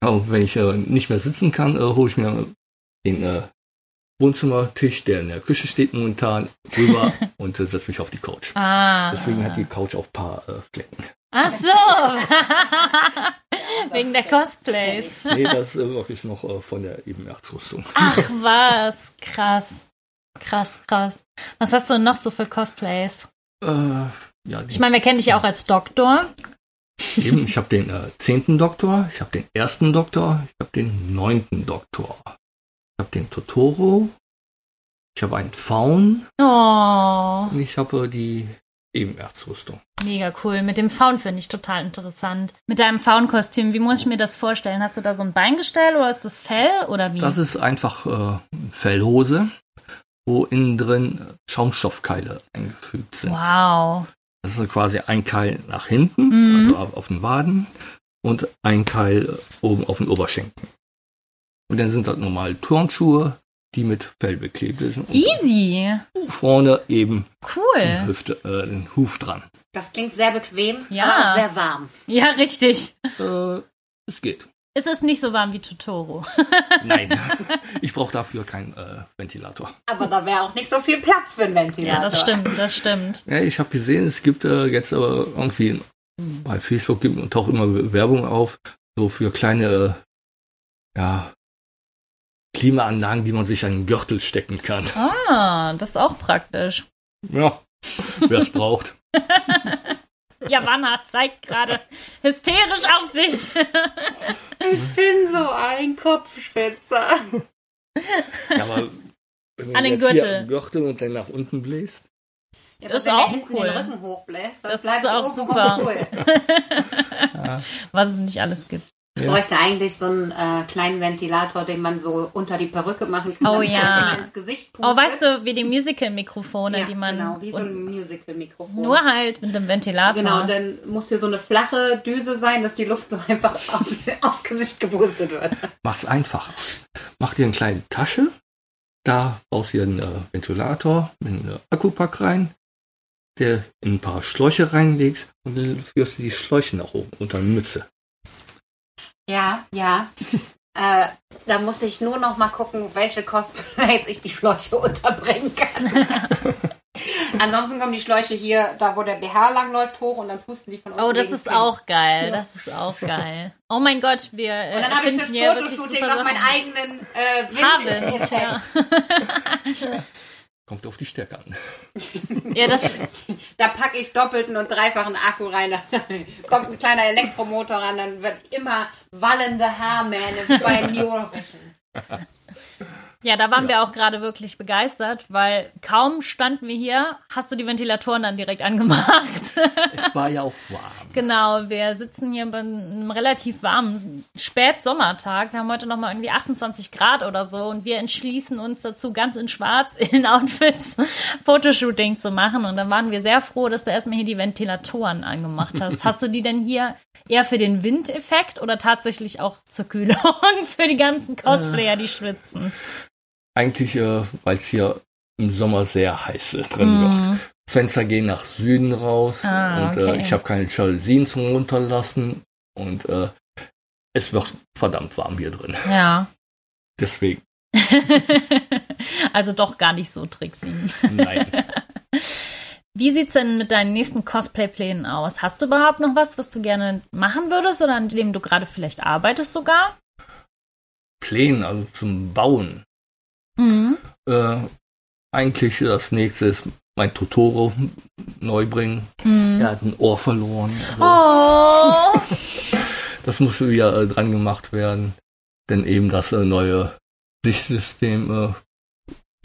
Ja, wenn ich äh, nicht mehr sitzen kann, äh, hole ich mir den äh, Wohnzimmertisch, der in der Küche steht momentan, rüber <laughs> und äh, setze mich auf die Couch. Ah. Deswegen hat die Couch auch ein paar äh, Flecken. Ach so. <laughs> Wegen der Cosplays. Nee, das ist äh, wirklich noch äh, von der Ebenerzrüstung. Ach <laughs> was, krass. Krass, krass. Was hast du denn noch so für Cosplays? Äh, ja, die, Ich meine, wir kennen dich ja auch als Doktor. eben, ich habe den äh, zehnten Doktor, ich habe den ersten Doktor, ich habe den neunten Doktor. Ich habe den Totoro, ich habe einen Faun Oh, und ich habe äh, die Ebenerzrüstung. mega cool. Mit dem Faun finde ich total interessant. Mit deinem Faun-Kostüm, wie muss ich mir das vorstellen? Hast du da so ein Beingestell oder ist das Fell oder wie? Das ist einfach äh, Fellhose, wo innen drin Schaumstoffkeile eingefügt sind. wow. Das ist quasi ein Keil nach hinten, Mhm. also auf, den Waden, und ein Keil äh, oben auf den Oberschenkeln. Und dann sind das normal Turnschuhe, die mit Fell beklebt sind. Und Easy. vorne eben Cool. Hüfte, äh, den Huf dran. Das klingt sehr bequem, Ja. aber auch sehr warm. Ja, richtig. Äh, es geht. Es ist nicht so warm wie Totoro. <laughs> Nein, ich brauche dafür keinen äh, Ventilator. Aber da wäre auch nicht so viel Platz für einen Ventilator. Ja, das stimmt, das stimmt. Ja, ich habe gesehen, es gibt äh, jetzt aber irgendwie bei Facebook gibt taucht immer Werbung auf, so für kleine äh, ja, Klimaanlagen, die man sich an den Gürtel stecken kann. Ah, das ist auch praktisch. Ja, wer es braucht. <laughs> Javanna zeigt gerade hysterisch auf sich. Ich bin so ein Kopfschwitzer. Ja, aber wenn du An den jetzt hier Gürtel. am Gürtel und dann nach unten bläst, Ja, Das ist wenn auch cool. den Rücken hochbläst, Das bleibt ist auch oben super. Cool. <laughs> Was es nicht alles gibt. Ich Ja. bräuchte eigentlich so einen äh, kleinen Ventilator, den man so unter die Perücke machen kann. Oh ja. ins Gesicht pustet. Oh, weißt du, wie die Musical-Mikrofone, ja, die man. genau, wie so ein Musical-Mikrofon. nur halt mit dem Ventilator. Genau, und dann muss hier so eine flache Düse sein, dass die Luft so einfach <laughs> auf, aufs Gesicht gepustet wird. mach's einfach. Mach dir eine kleine Tasche, da brauchst du einen äh, Ventilator mit einem Akkupack rein, der in ein paar Schläuche reinlegst und dann führst du die Schläuche nach oben unter eine Mütze. Ja, ja. <laughs> äh, da muss ich nur noch mal gucken, welche Cosplays ich die Schläuche <laughs> unterbringen kann. <laughs> Ansonsten kommen die Schläuche hier, da wo der BH langläuft, hoch und dann pusten die von unten. Oh, das ist Kinn. auch geil. Das ist auch geil. Oh mein Gott, wir. äh, Und dann habe ich fürs Fotoshooting noch meinen eigenen äh, Wind. ja. Kommt auf die Stärke an. ja, das, <laughs> Da packe ich doppelten und dreifachen Akku rein. Da <laughs> kommt ein kleiner Elektromotor ran, dann wird immer wallende Haarmähne beim Eurovision. <laughs> ja, da waren wir auch gerade wirklich begeistert, weil kaum standen wir hier, hast du die Ventilatoren dann direkt angemacht. <laughs> Es war ja auch warm. genau, wir sitzen hier bei einem relativ warmen Spätsommertag. Wir haben heute nochmal irgendwie 28 Grad oder so und wir entschließen uns dazu, ganz in schwarz <laughs> in Outfits Fotoshooting zu machen. Und dann waren wir sehr froh, dass du erstmal hier die Ventilatoren angemacht hast. Hast du die denn hier eher für den Windeffekt oder tatsächlich auch zur Kühlung <laughs> für die ganzen Cosplayer, die schwitzen? Eigentlich, äh, weil es hier im Sommer sehr heiß ist, drin wird. Fenster gehen nach Süden raus. Ah, und okay. äh, ich habe keine Jalousien zum Runterlassen und äh, es wird verdammt warm hier drin. Ja. Deswegen, <laughs> also doch gar nicht so tricksy. nein. <laughs> Wie sieht's denn mit deinen nächsten Cosplay-Plänen aus? Hast du überhaupt noch was, was du gerne machen würdest oder an dem du gerade vielleicht arbeitest sogar? Pläne, also zum Bauen. Mhm. Äh, eigentlich das nächste ist mein Totoro neu bringen. Mhm. Er hat ein Ohr verloren. Also Oh. <laughs> Das muss wieder äh, dran gemacht werden. Denn eben das äh, neue Sichtsystem äh,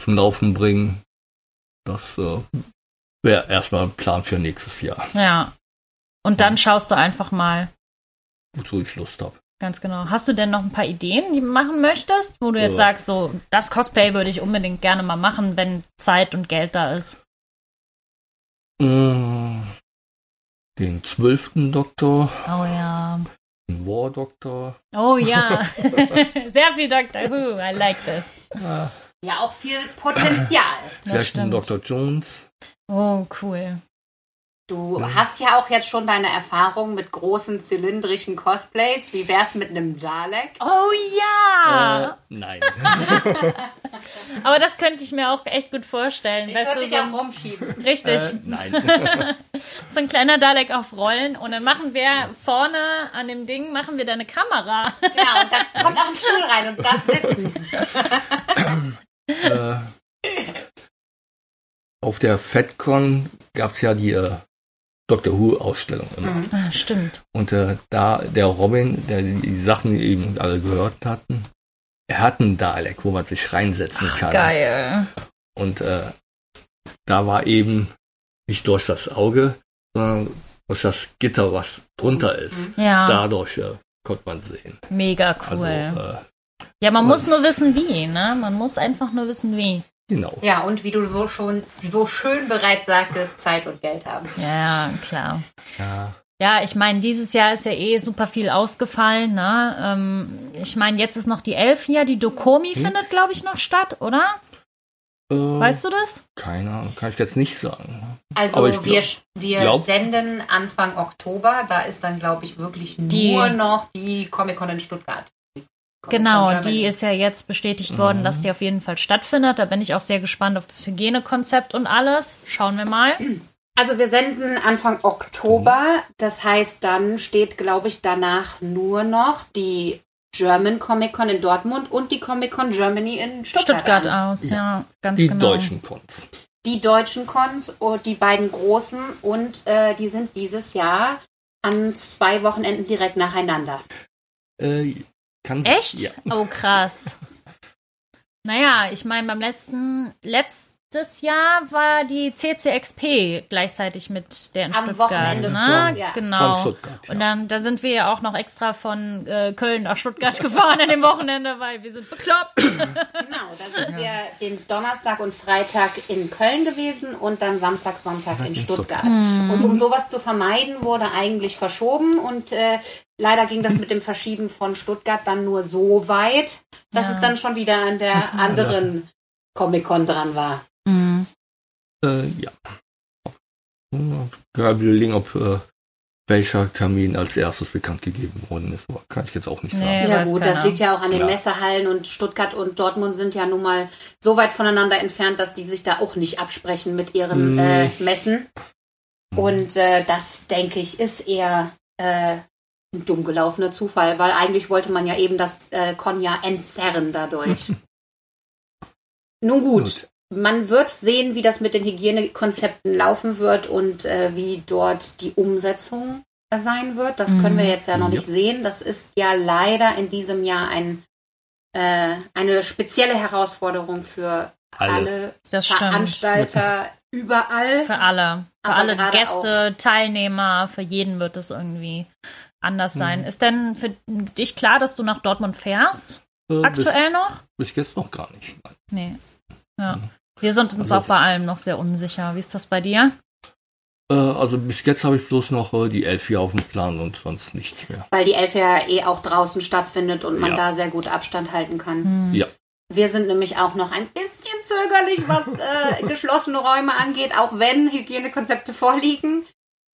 zum Laufen bringen. Das äh, wäre erstmal ein Plan für nächstes Jahr, Ja. Und dann schaust du einfach mal. wozu ich Lust habe. Ganz genau. Hast du denn noch ein paar Ideen, die du machen möchtest, wo du jetzt Ja. sagst, so, das Cosplay würde ich unbedingt gerne mal machen, wenn Zeit und Geld da ist? Mm, Den zwölften Doktor, Oh ja. den War Doktor. Oh ja. <laughs> <laughs> Sehr viel Doctor Who. I like this. Ja, auch viel Potenzial. Das Vielleicht den stimmt. Dr. Jones. Oh, cool. Du hast ja auch jetzt schon deine Erfahrung mit großen zylindrischen Cosplays. Wie wär's mit einem Dalek? Oh ja. Äh, nein. <laughs> Aber das könnte ich mir auch echt gut vorstellen. Ich würde dich so auch rumschieben. <laughs> richtig. äh, nein. <laughs> So ein kleiner Dalek auf Rollen und dann machen wir vorne an dem Ding, machen wir deine Kamera. Genau, und da kommt auch ein Stuhl rein und das sitzen. äh, auf der FedCon gab es ja die äh, Doctor Who-Ausstellung immer. Ah, stimmt. Und äh, da der Robin, der die, die Sachen eben alle gehört hatten, er hat einen Dalek, wo man sich reinsetzen kann. Geil. Und äh, da war eben nicht durch das Auge, sondern durch das Gitter, was drunter ist. Ja, Dadurch äh, konnte man sehen. mega Also, cool. äh, ja, man muss nur wissen, wie, ne? Man muss einfach nur wissen, wie. Genau. Ja, und wie du so schon so schön bereits sagtest, Zeit und Geld haben. Ja, klar. Ja. Ja, ich meine, dieses Jahr ist ja eh super viel ausgefallen. Ne? Ähm, ich meine, jetzt ist noch die Elf hier. Die Dokomi Hm. findet, glaube ich, noch statt, oder? Äh, Weißt du das? Keine Ahnung, kann ich jetzt nicht sagen. Also Aber ich wir, glaub- wir glaub- senden Anfang Oktober. Da ist dann, glaube ich, wirklich Die- nur noch die Comic-Con in Stuttgart. Die Genau, die ist ja jetzt bestätigt worden, Mhm. dass die auf jeden Fall stattfindet. Da bin ich auch sehr gespannt auf das Hygienekonzept und alles. Schauen wir mal. Also wir senden Anfang Oktober. Das heißt, dann steht, glaube ich, danach nur noch die German Comic Con in Dortmund und die Comic Con Germany in Stuttgart. Stuttgart an. aus, ja, ganz Die genau. deutschen Cons. Die deutschen Cons und die beiden großen und äh, die sind dieses Jahr an zwei Wochenenden direkt nacheinander. Äh, kann Echt? Ja. Oh, krass. <laughs> naja, ich meine, beim letzten, letztes Jahr war die CCXP gleichzeitig mit der in Am Stuttgart. Wochenende ne? vor, ja. Genau. Von Stuttgart, ja. Und dann, da sind wir ja auch noch extra von äh, Köln nach Stuttgart <laughs> gefahren an dem Wochenende, weil wir sind bekloppt. Genau, da sind <laughs> wir den Donnerstag und Freitag in Köln gewesen und dann Samstag, Sonntag in Stuttgart. Und um sowas zu vermeiden, wurde eigentlich verschoben und äh, leider ging das mit dem Verschieben von Stuttgart dann nur so weit, dass Ja. es dann schon wieder an der anderen Comic-Con dran war. Äh, ja. Gerade überlegen, ob äh, welcher Termin als erstes bekannt gegeben worden ist. Aber kann ich jetzt auch nicht sagen. Nee. Ja gut, keiner. das liegt ja auch an den Ja. Messehallen und Stuttgart und Dortmund sind ja nun mal so weit voneinander entfernt, dass die sich da auch nicht absprechen mit ihren Nee. äh, Messen. Und äh, das, denke ich, ist eher äh, ein dumm gelaufener Zufall, weil eigentlich wollte man ja eben das äh, Konja entzerren dadurch. <laughs> Nun gut, Gut. Man wird sehen, wie das mit den Hygienekonzepten laufen wird und äh, wie dort die Umsetzung sein wird. Das können wir jetzt ja noch Ja. nicht sehen. Das ist ja leider in diesem Jahr ein, äh, eine spezielle Herausforderung für Alle. alle, Das stimmt. Veranstalter <laughs> überall. Für alle. Für alle Gäste, Teilnehmer, für jeden wird es irgendwie anders sein. Mhm. Ist denn für dich klar, dass du nach Dortmund fährst? Äh, bis, Aktuell noch? bis jetzt noch gar nicht. Nein. Nee. Ja. Wir sind uns Also- auch bei allem noch sehr unsicher. Wie ist das bei dir? Äh, also bis jetzt habe ich bloß noch äh, die elf hier auf dem Plan und sonst nichts mehr. Weil die Elf ja eh auch draußen stattfindet und man Ja. da sehr gut Abstand halten kann. Hm. Ja. Wir sind nämlich auch noch ein bisschen zögerlich, was äh, <laughs> geschlossene Räume angeht, auch wenn Hygienekonzepte vorliegen.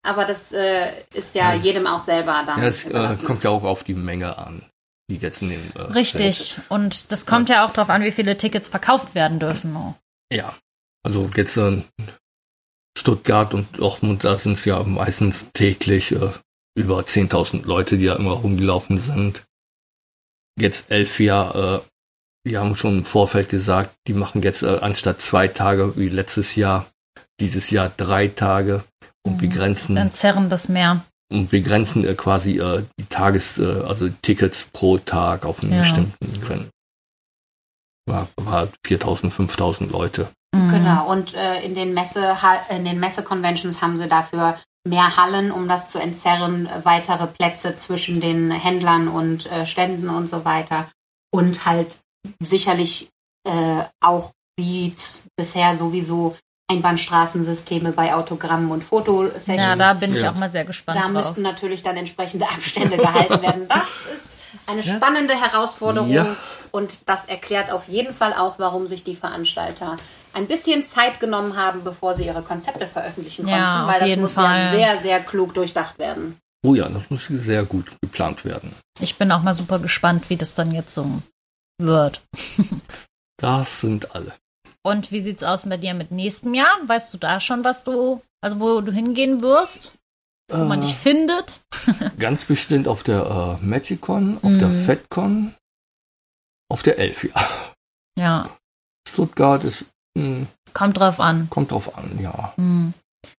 Aber das äh, ist ja Ja, es- jedem auch selber dann. Ja, es äh, kommt ja auch auf die Menge an, die jetzt in den. Äh, Richtig. Und das kommt ja auch darauf an, wie viele Tickets verkauft werden dürfen. Ja, also jetzt äh, Stuttgart und Dortmund, da sind es ja meistens täglich äh, über 10.000 Leute, die da immer rumgelaufen sind. Jetzt Elfia, äh, die haben schon im Vorfeld gesagt, die machen jetzt äh, anstatt zwei Tage wie letztes Jahr, dieses Jahr drei Tage und Mhm. begrenzen Dann zerren das mehr. und begrenzen äh, quasi äh, die Tages, äh, also Tickets pro Tag auf einen Ja. bestimmten Grenzen. War, war 4.000, 5.000 Leute. Mhm. Genau, und äh, in den Messe in den Messe-Conventions haben sie dafür mehr Hallen, um das zu entzerren, weitere Plätze zwischen den Händlern und äh, Ständen und so weiter. Und halt sicherlich äh, auch wie bisher sowieso Einbahnstraßensysteme bei Autogrammen und Fotosessions. Ja, da bin ich Ja. auch mal sehr gespannt Da drauf. müssten natürlich dann entsprechende Abstände gehalten werden. <laughs> Das ist eine spannende Herausforderung Ja. und das erklärt auf jeden Fall auch, warum sich die Veranstalter ein bisschen Zeit genommen haben, bevor sie ihre Konzepte veröffentlichen konnten, Ja, auf weil das jeden muss Fall. ja sehr, sehr klug durchdacht werden. Oh ja, das muss sehr gut geplant werden. Ich bin auch mal super gespannt, wie das dann jetzt so wird. Das sind alle. Und wie sieht's aus bei dir mit nächstem Jahr? Weißt du da schon, was du, also wo du hingehen wirst, wo man dich findet? <laughs> Ganz bestimmt auf der äh, Magicon, auf der Mhm. FedCon, auf der Elfia. Ja, Stuttgart ist, mh, kommt drauf an. kommt drauf an, ja. Hm.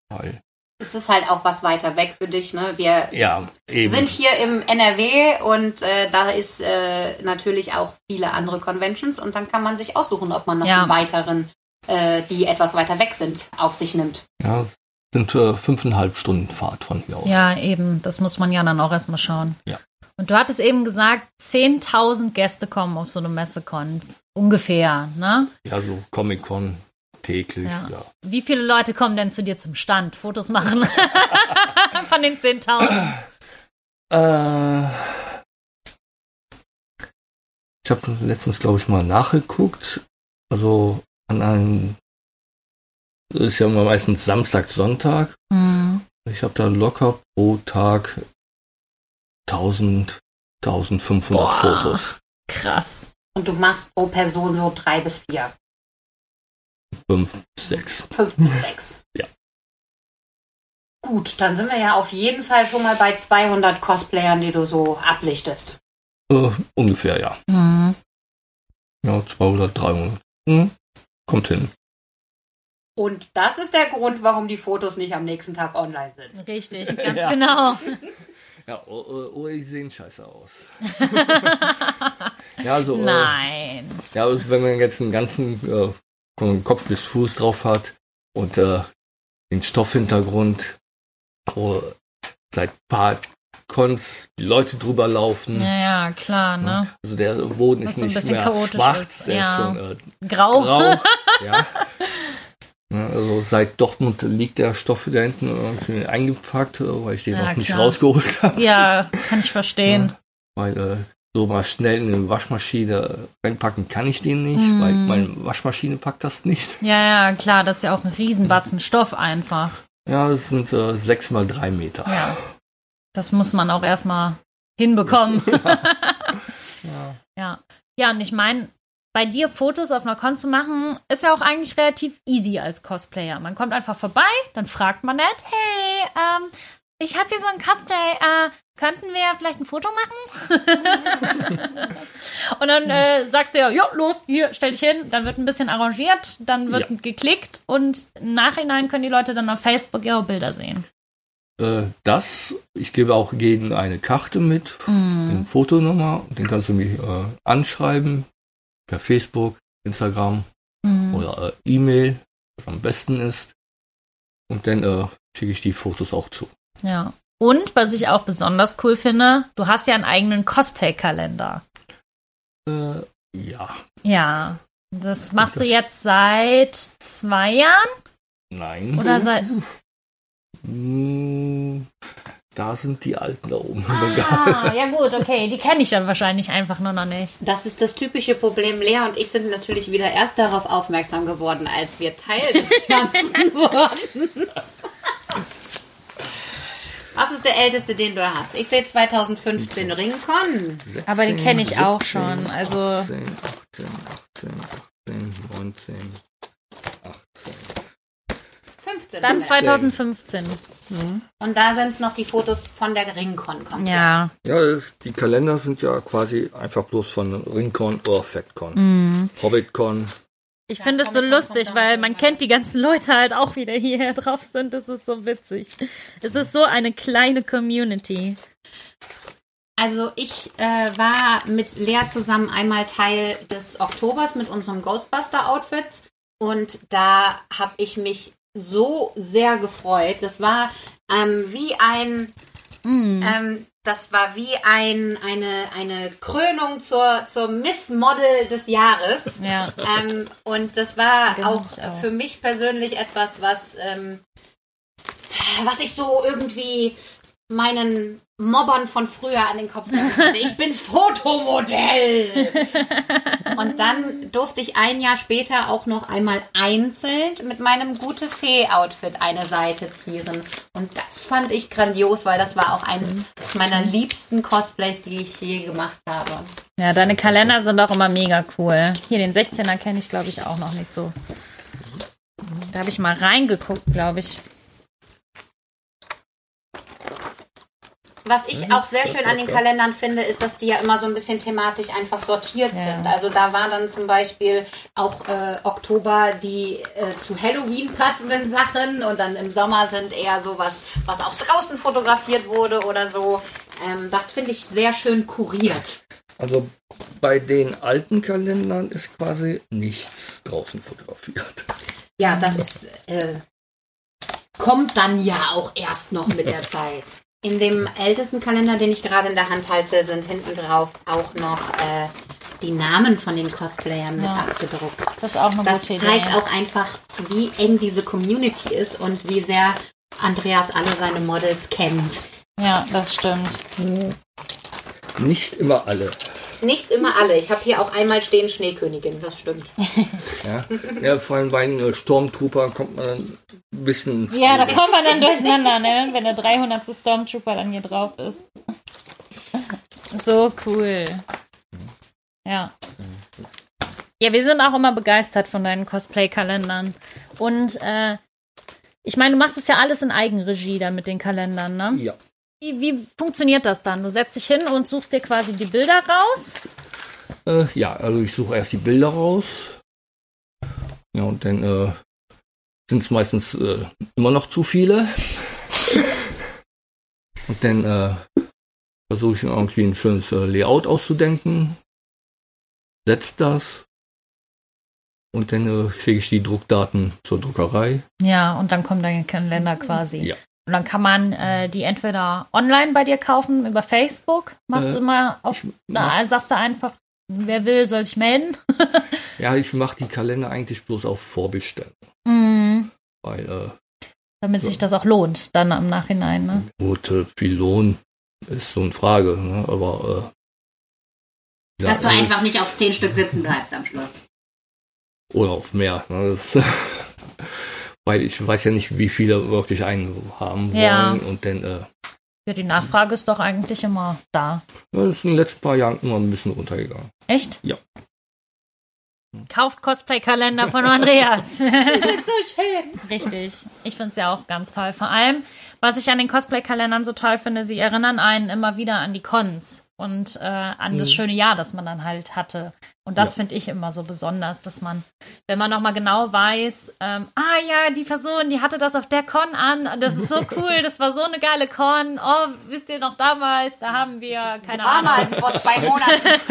Weil, Es ist halt auch was weiter weg für dich. Ne? Wir ja, eben. sind hier im NRW und äh, da ist äh, natürlich auch viele andere Conventions und dann kann man sich aussuchen, ob man noch Ja. die weiteren, äh, die etwas weiter weg sind, auf sich nimmt. ja, sind äh, fünfeinhalb Stunden Fahrt von hier aus. Ja, eben. Das muss man ja dann auch erstmal schauen. Ja. Und du hattest eben gesagt, 10.000 Gäste kommen auf so eine Messecon. Ungefähr, ne? Ja, so Comic-Con täglich, Ja. ja. Wie viele Leute kommen denn zu dir zum Stand? Fotos machen <laughs> von den 10.000? Äh, ich habe letztens, glaube ich, mal nachgeguckt. Also an einem, das ist ja immer meistens Samstag, Sonntag. Hm. Ich habe da locker pro Tag 1000, 1500 Boah. Fotos. Krass. Und du machst pro Person so drei bis vier, Fünf, sechs. fünf bis sechs. <laughs> Ja. Gut, dann sind wir ja auf jeden Fall schon mal bei 200 Cosplayern, die du so ablichtest. Äh, ungefähr, ja. Hm. Ja, 200, 300. Hm, kommt hin. Und das ist der Grund, warum die Fotos nicht am nächsten Tag online sind. Richtig, <laughs> ganz Ja. genau. <laughs> Ja, oh, oh, oh, die sehen scheiße aus. <laughs> ja, also, äh, Nein. Ja, also wenn man jetzt einen ganzen äh, von Kopf bis Fuß drauf hat und äh, den Stoffhintergrund, wo seit paar Cons die Leute drüber laufen. Ja, ja, klar, ne? Also der Boden Was ist so nicht mehr schwarz, ist, der ja. ist schon äh, Grau. grau. ja. Ja, Also seit Dortmund liegt der Stoff da hinten irgendwie eingepackt, äh, weil ich den Ja, noch nicht klar. rausgeholt habe. Ja, kann ich verstehen. Weil äh, so mal schnell in eine Waschmaschine reinpacken kann ich den nicht, Mm. weil meine Waschmaschine packt das nicht. Ja, ja, klar, das ist ja auch ein Riesenbatzen Stoff einfach. Ja, das sind äh, sechs mal drei Meter. Ja. Das muss man auch erstmal hinbekommen. <laughs> Ja. <laughs> Ja. Ja, und ich meine, bei dir Fotos auf einer Con zu machen, ist ja auch eigentlich relativ easy als Cosplayer. Man kommt einfach vorbei, dann fragt man nett, hey, ähm, ich habe hier so ein Cosplay, äh, könnten wir vielleicht ein Foto machen? <laughs> und dann äh, sagst du ja, ja, los, hier, stell dich hin. Dann wird ein bisschen arrangiert, dann wird Ja. geklickt und im Nachhinein können die Leute dann auf Facebook ihre Bilder sehen. Äh, das, ich gebe auch jedem eine Karte mit, eine Fotonummer, den kannst du mich äh, anschreiben per Facebook, Instagram Mhm. oder äh, E-Mail, was am besten ist. Und dann äh, schicke ich die Fotos auch zu. Ja. Und was ich auch besonders cool finde, du hast ja einen eigenen Cosplay-Kalender. Äh, ja, Ja. Das machst du jetzt seit zwei Jahren? nein. Oder seit. Da sind die alten da oben. Ah, <laughs> ja gut, okay. Die kenne ich dann wahrscheinlich einfach nur noch nicht. Das ist das typische Problem. Lea und ich sind natürlich wieder erst darauf aufmerksam geworden, als wir Teil des <laughs> Ganzen wurden. Was ist der älteste, den du hast? Ich sehe 2015 Ringcon. Aber den kenne ich auch schon, also- 18, 18, 18, 18, 19, 18. 15. Dann haben wir. 2015. Und da sind es noch die Fotos von der Ringcon komplett. Ja. Ja, das, die Kalender sind ja quasi einfach bloß von Ringcon oder Fatcon. Mhm. Hobbitcon. Ich finde es so lustig, weil man kennt die ganzen Leute halt auch wieder hierher drauf sind. Das ist so witzig. Es ist so eine kleine Community. Also ich äh, war mit Lea zusammen einmal Teil des Oktobers mit unserem Ghostbuster-Outfit und da habe ich mich so sehr gefreut. Das war ähm, wie ein, ähm, das war wie ein, eine, eine Krönung zur, zur Miss Model des Jahres. Ja. Ähm, und das war Genau, auch, auch. für mich persönlich etwas, was, ähm, was ich so irgendwie meinen Mobbern von früher an den Kopf konnte. Ich bin Fotomodell. Und dann durfte ich ein Jahr später auch noch einmal einzeln mit meinem Gute Fee-Outfit eine Seite zieren. Und das fand ich grandios, weil das war auch eines meiner liebsten Cosplays, die ich je gemacht habe. Ja, deine Kalender sind auch immer mega cool. Hier, den 16er kenne ich, glaube ich, auch noch nicht so. Da habe ich mal reingeguckt, glaube ich. Was ich auch sehr schön an den Kalendern finde, ist, dass die ja immer so ein bisschen thematisch einfach sortiert Ja. sind. Also da war dann zum Beispiel auch äh, Oktober die äh, zu Halloween passenden Sachen und dann im Sommer sind eher sowas, was auch draußen fotografiert wurde oder so. Ähm, das finde ich sehr schön kuriert. Also bei den alten Kalendern ist quasi nichts draußen fotografiert. Ja, das äh, kommt dann ja auch erst noch mit der <laughs> Zeit. In dem ältesten Kalender, den ich gerade in der Hand halte, sind hinten drauf auch noch äh, die Namen von den Cosplayern mit Ja. abgedruckt. Das ist auch eine Das gute zeigt Idee. auch einfach, wie eng diese Community ist und wie sehr Andreas alle seine Models kennt. Ja, das stimmt. Nicht immer alle. Nicht immer alle. Ich habe hier auch einmal stehen Schneekönigin, das stimmt. Ja, ja vor allem bei den äh, Stormtrooper kommt man dann ein bisschen. Ja, da kommt man dann durcheinander, ne? Wenn der 300. Stormtrooper dann hier drauf ist. So cool. Ja. Ja, wir sind auch immer begeistert von deinen Cosplay-Kalendern. Und äh, ich meine, du machst es ja alles in Eigenregie dann mit den Kalendern, ne? Ja. Wie, wie funktioniert das dann? Du setzt dich hin und suchst dir quasi die Bilder raus. Äh, ja, also ich suche erst die Bilder raus. Ja, und dann äh, sind es meistens äh, immer noch zu viele. <laughs> und dann äh, versuche ich irgendwie ein schönes äh, Layout auszudenken. Setz das. Und dann äh, schicke ich die Druckdaten zur Druckerei. Ja, und dann kommt dein Kalender quasi. Ja. Und dann kann man äh, die entweder online bei dir kaufen, über Facebook. Machst Äh, du mal auf, na, sagst du einfach, wer will, soll sich melden. <laughs> Ja, ich mache die Kalender eigentlich bloß auf Vorbestellung. Mhm. Weil äh, Damit sich das auch lohnt, dann im Nachhinein. Ne? Rote Pylon ist so eine Frage, ne? aber äh, ja, Dass du das- einfach nicht auf zehn Stück sitzen bleibst am Schluss. oder auf mehr. Ne? <laughs> Das, weil ich weiß ja nicht, wie viele wirklich einen haben wollen Ja. und dann, äh, Ja, die Nachfrage ist doch eigentlich immer da. das ist in den letzten paar Jahren immer ein bisschen runtergegangen. Echt? Ja. Kauft Cosplay-Kalender von Andreas. <laughs> <laughs> So schön. Richtig. Ich finde es ja auch ganz toll. Vor allem, was ich an den Cosplay-Kalendern so toll finde, sie erinnern einen immer wieder an die Cons und äh, an das schöne Jahr, das man dann halt hatte. Und das Ja. finde ich immer so besonders, dass man, wenn man nochmal genau weiß, ähm, ah ja, die Person, die hatte das auf der Con an, das ist so <laughs> cool, das war so eine geile Con. Oh, wisst ihr noch damals, da haben wir, keine Ahnung. Damals, vor zwei <laughs> Monaten.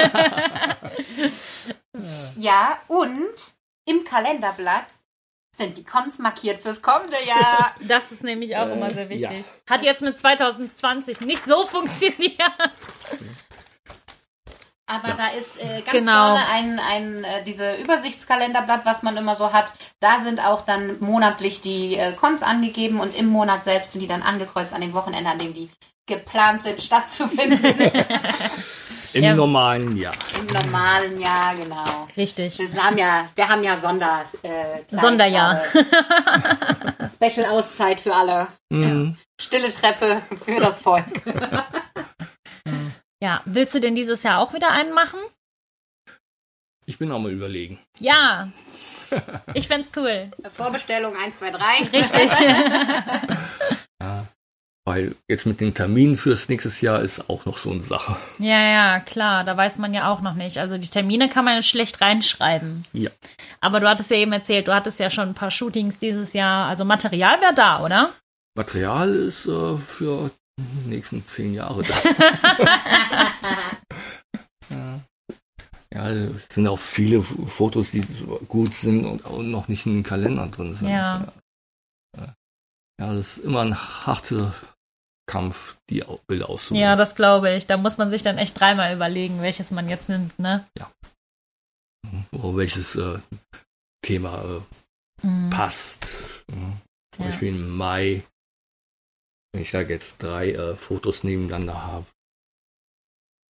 <laughs> ja, und im Kalenderblatt sind die Cons markiert fürs kommende Jahr. <laughs> Das ist nämlich auch Äh, immer sehr ja. wichtig. Hat jetzt mit 2020 nicht so <laughs> funktioniert. Aber Ja. da ist äh, ganz Genau. vorne ein, ein äh, diese Übersichtskalenderblatt, was man immer so hat. Da sind auch dann monatlich die äh, Cons angegeben und im Monat selbst sind die dann angekreuzt an dem Wochenende, an dem die geplant sind stattzufinden. <laughs> Im Ja. normalen Jahr. Im normalen Jahr, genau. Richtig. Wir haben ja, wir haben ja Sonder, äh, Zeit Sonderjahr. gerade. Special Auszeit für alle. Mhm. Stille Treppe für das Volk. Ja, willst du denn dieses Jahr auch wieder einen machen? Ich bin auch mal überlegen. Ja. Ich fänd's cool. Vorbestellung 1, 2, 3. Richtig. <laughs> <laughs> Weil jetzt mit den Terminen fürs nächstes Jahr ist auch noch so eine Sache. ja, ja, klar. Da weiß man ja auch noch nicht. Also die Termine kann man ja schlecht reinschreiben. Ja. Aber du hattest ja eben erzählt, du hattest ja schon ein paar Shootings dieses Jahr. Also Material wäre da, oder? Material ist äh, für die nächsten zehn Jahre da. <laughs> ja. es sind auch viele Fotos, die gut sind und, und noch nicht in den Kalender drin sind. Ja. Ja, ja das ist immer ein harter Kampf, die Bilder auszuwählen. Ja, das glaube ich. Da muss man sich dann echt dreimal überlegen, welches man jetzt nimmt, ne? Wo welches äh, Thema äh, Mhm. passt. Ja. Zum Ja. Beispiel im Mai, wenn ich da jetzt drei äh, Fotos nebeneinander habe,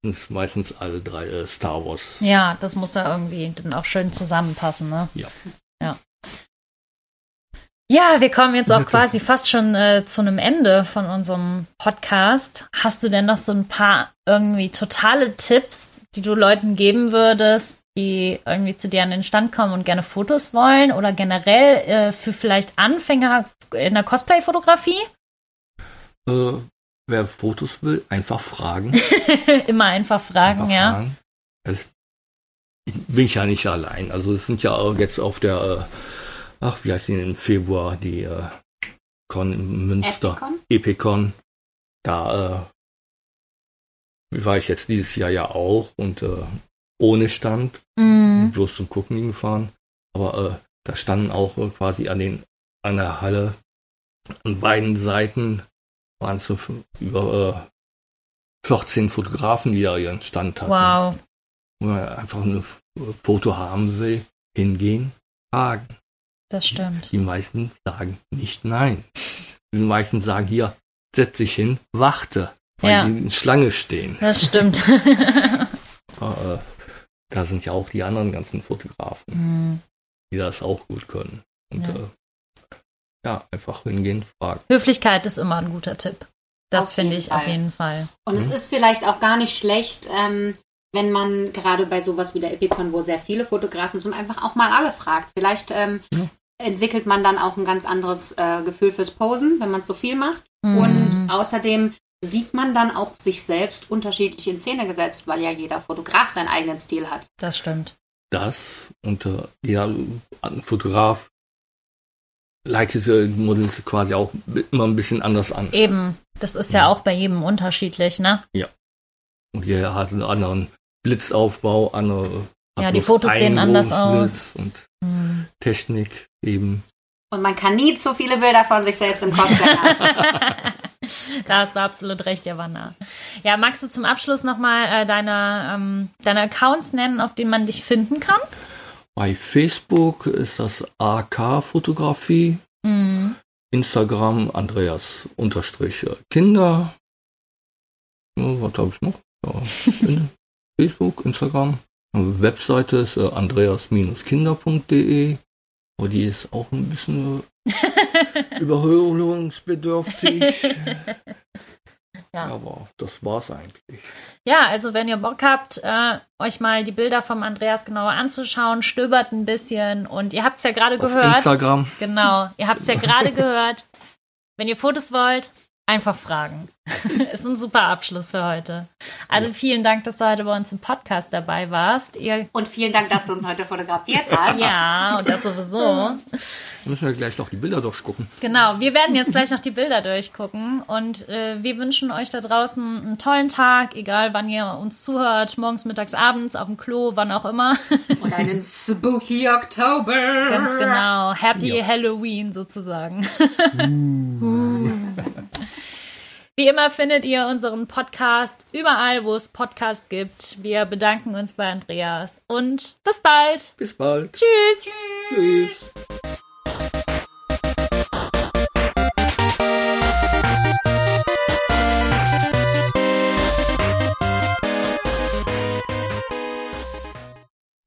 sind es meistens alle drei äh, Star Wars. Ja, das muss ja irgendwie dann auch schön zusammenpassen, ne? Ja. Ja. Ja, wir kommen jetzt auch quasi fast schon äh, zu einem Ende von unserem Podcast. Hast du denn noch so ein paar irgendwie totale Tipps, die du Leuten geben würdest, die irgendwie zu dir an den Stand kommen und gerne Fotos wollen oder generell äh, für vielleicht Anfänger in der Cosplay-Fotografie? Äh, wer Fotos will, einfach fragen. <laughs> Immer einfach fragen, einfach ja. fragen. Also, ich bin ich ja nicht allein. Also es sind ja auch jetzt auf der, äh, ach, wie heißt die denn im Februar, die äh, Con in Münster. Epicon? Epicon. Da äh, war ich jetzt dieses Jahr ja auch und äh, ohne Stand, Mhm. bloß zum Gucken hingefahren. Aber äh, da standen auch äh, quasi an den an der Halle an beiden Seiten waren es so über äh, 14 Fotografen, die da ihren Stand hatten. Wow. Wenn man einfach ein Foto haben will, hingehen, fragen. Das stimmt. Die meisten sagen nicht nein. Die meisten sagen hier, setz dich hin, warte, weil Ja. die in Schlange stehen. Das stimmt. <laughs> <laughs> Äh, da sind ja auch die anderen ganzen Fotografen, Mhm. die das auch gut können. Und Ja. äh, ja einfach hingehen, fragen. Höflichkeit ist immer ein guter Tipp. Das Auf finde ich auf Fall. jeden Fall. Und Mhm. es ist vielleicht auch gar nicht schlecht, ähm, wenn man gerade bei sowas wie der Epicon, wo sehr viele Fotografen sind, einfach auch mal alle fragt. Vielleicht ähm, Ja. Entwickelt man dann auch ein ganz anderes äh, Gefühl fürs Posen, wenn man so viel macht. Mhm. Und außerdem sieht man dann auch sich selbst unterschiedlich in Szene gesetzt, weil ja jeder Fotograf seinen eigenen Stil hat. Das stimmt. Das und äh, jeder Fotograf leitet äh, die Models quasi auch immer ein bisschen anders an. Eben. Das ist ja auch bei jedem unterschiedlich, ne? Und jeder hat einen anderen Blitzaufbau, andere Ja, die Fotos sehen anders Blitz Und Mhm. Technik eben. Und man kann nie zu viele Bilder von sich selbst im Cosplay haben. <laughs> Da hast du absolut recht, Javanna. Ja, magst du zum Abschluss nochmal äh, deine, ähm, deine Accounts nennen, auf denen man dich finden kann? Bei Facebook ist das AK Fotografie, Mhm. Instagram Andreas unterstrich Kinder. Was habe ich noch? Ja, <laughs> Facebook, Instagram. Webseite ist äh, andreas-kinder.de. Aber die ist auch ein bisschen <laughs> überholungsbedürftig. <laughs> Ja. Aber das war's eigentlich. Ja, also wenn ihr Bock habt, äh, euch mal die Bilder vom Andreas genauer anzuschauen, stöbert ein bisschen und ihr habt es ja gerade gehört. Instagram. Genau, ihr habt es ja <laughs> gerade gehört. Wenn ihr Fotos wollt, einfach fragen. <laughs> Ist ein super Abschluss für heute. Also vielen Dank, dass du heute bei uns im Podcast dabei warst. Ihr, Und vielen Dank, dass du uns heute fotografiert hast. ja, und das sowieso. Müssen wir gleich noch die Bilder durchgucken. Genau, wir werden jetzt gleich noch die Bilder durchgucken und äh, wir wünschen euch da draußen einen tollen Tag, egal wann ihr uns zuhört, morgens, mittags, abends, auf dem Klo, wann auch immer. <laughs> Und einen spooky Oktober. Ganz genau. Happy Halloween sozusagen. <laughs> Wie immer findet ihr unseren Podcast überall, wo es Podcasts gibt. Wir bedanken uns bei Andreas und bis bald. Bis bald. Tschüss. Tschüss.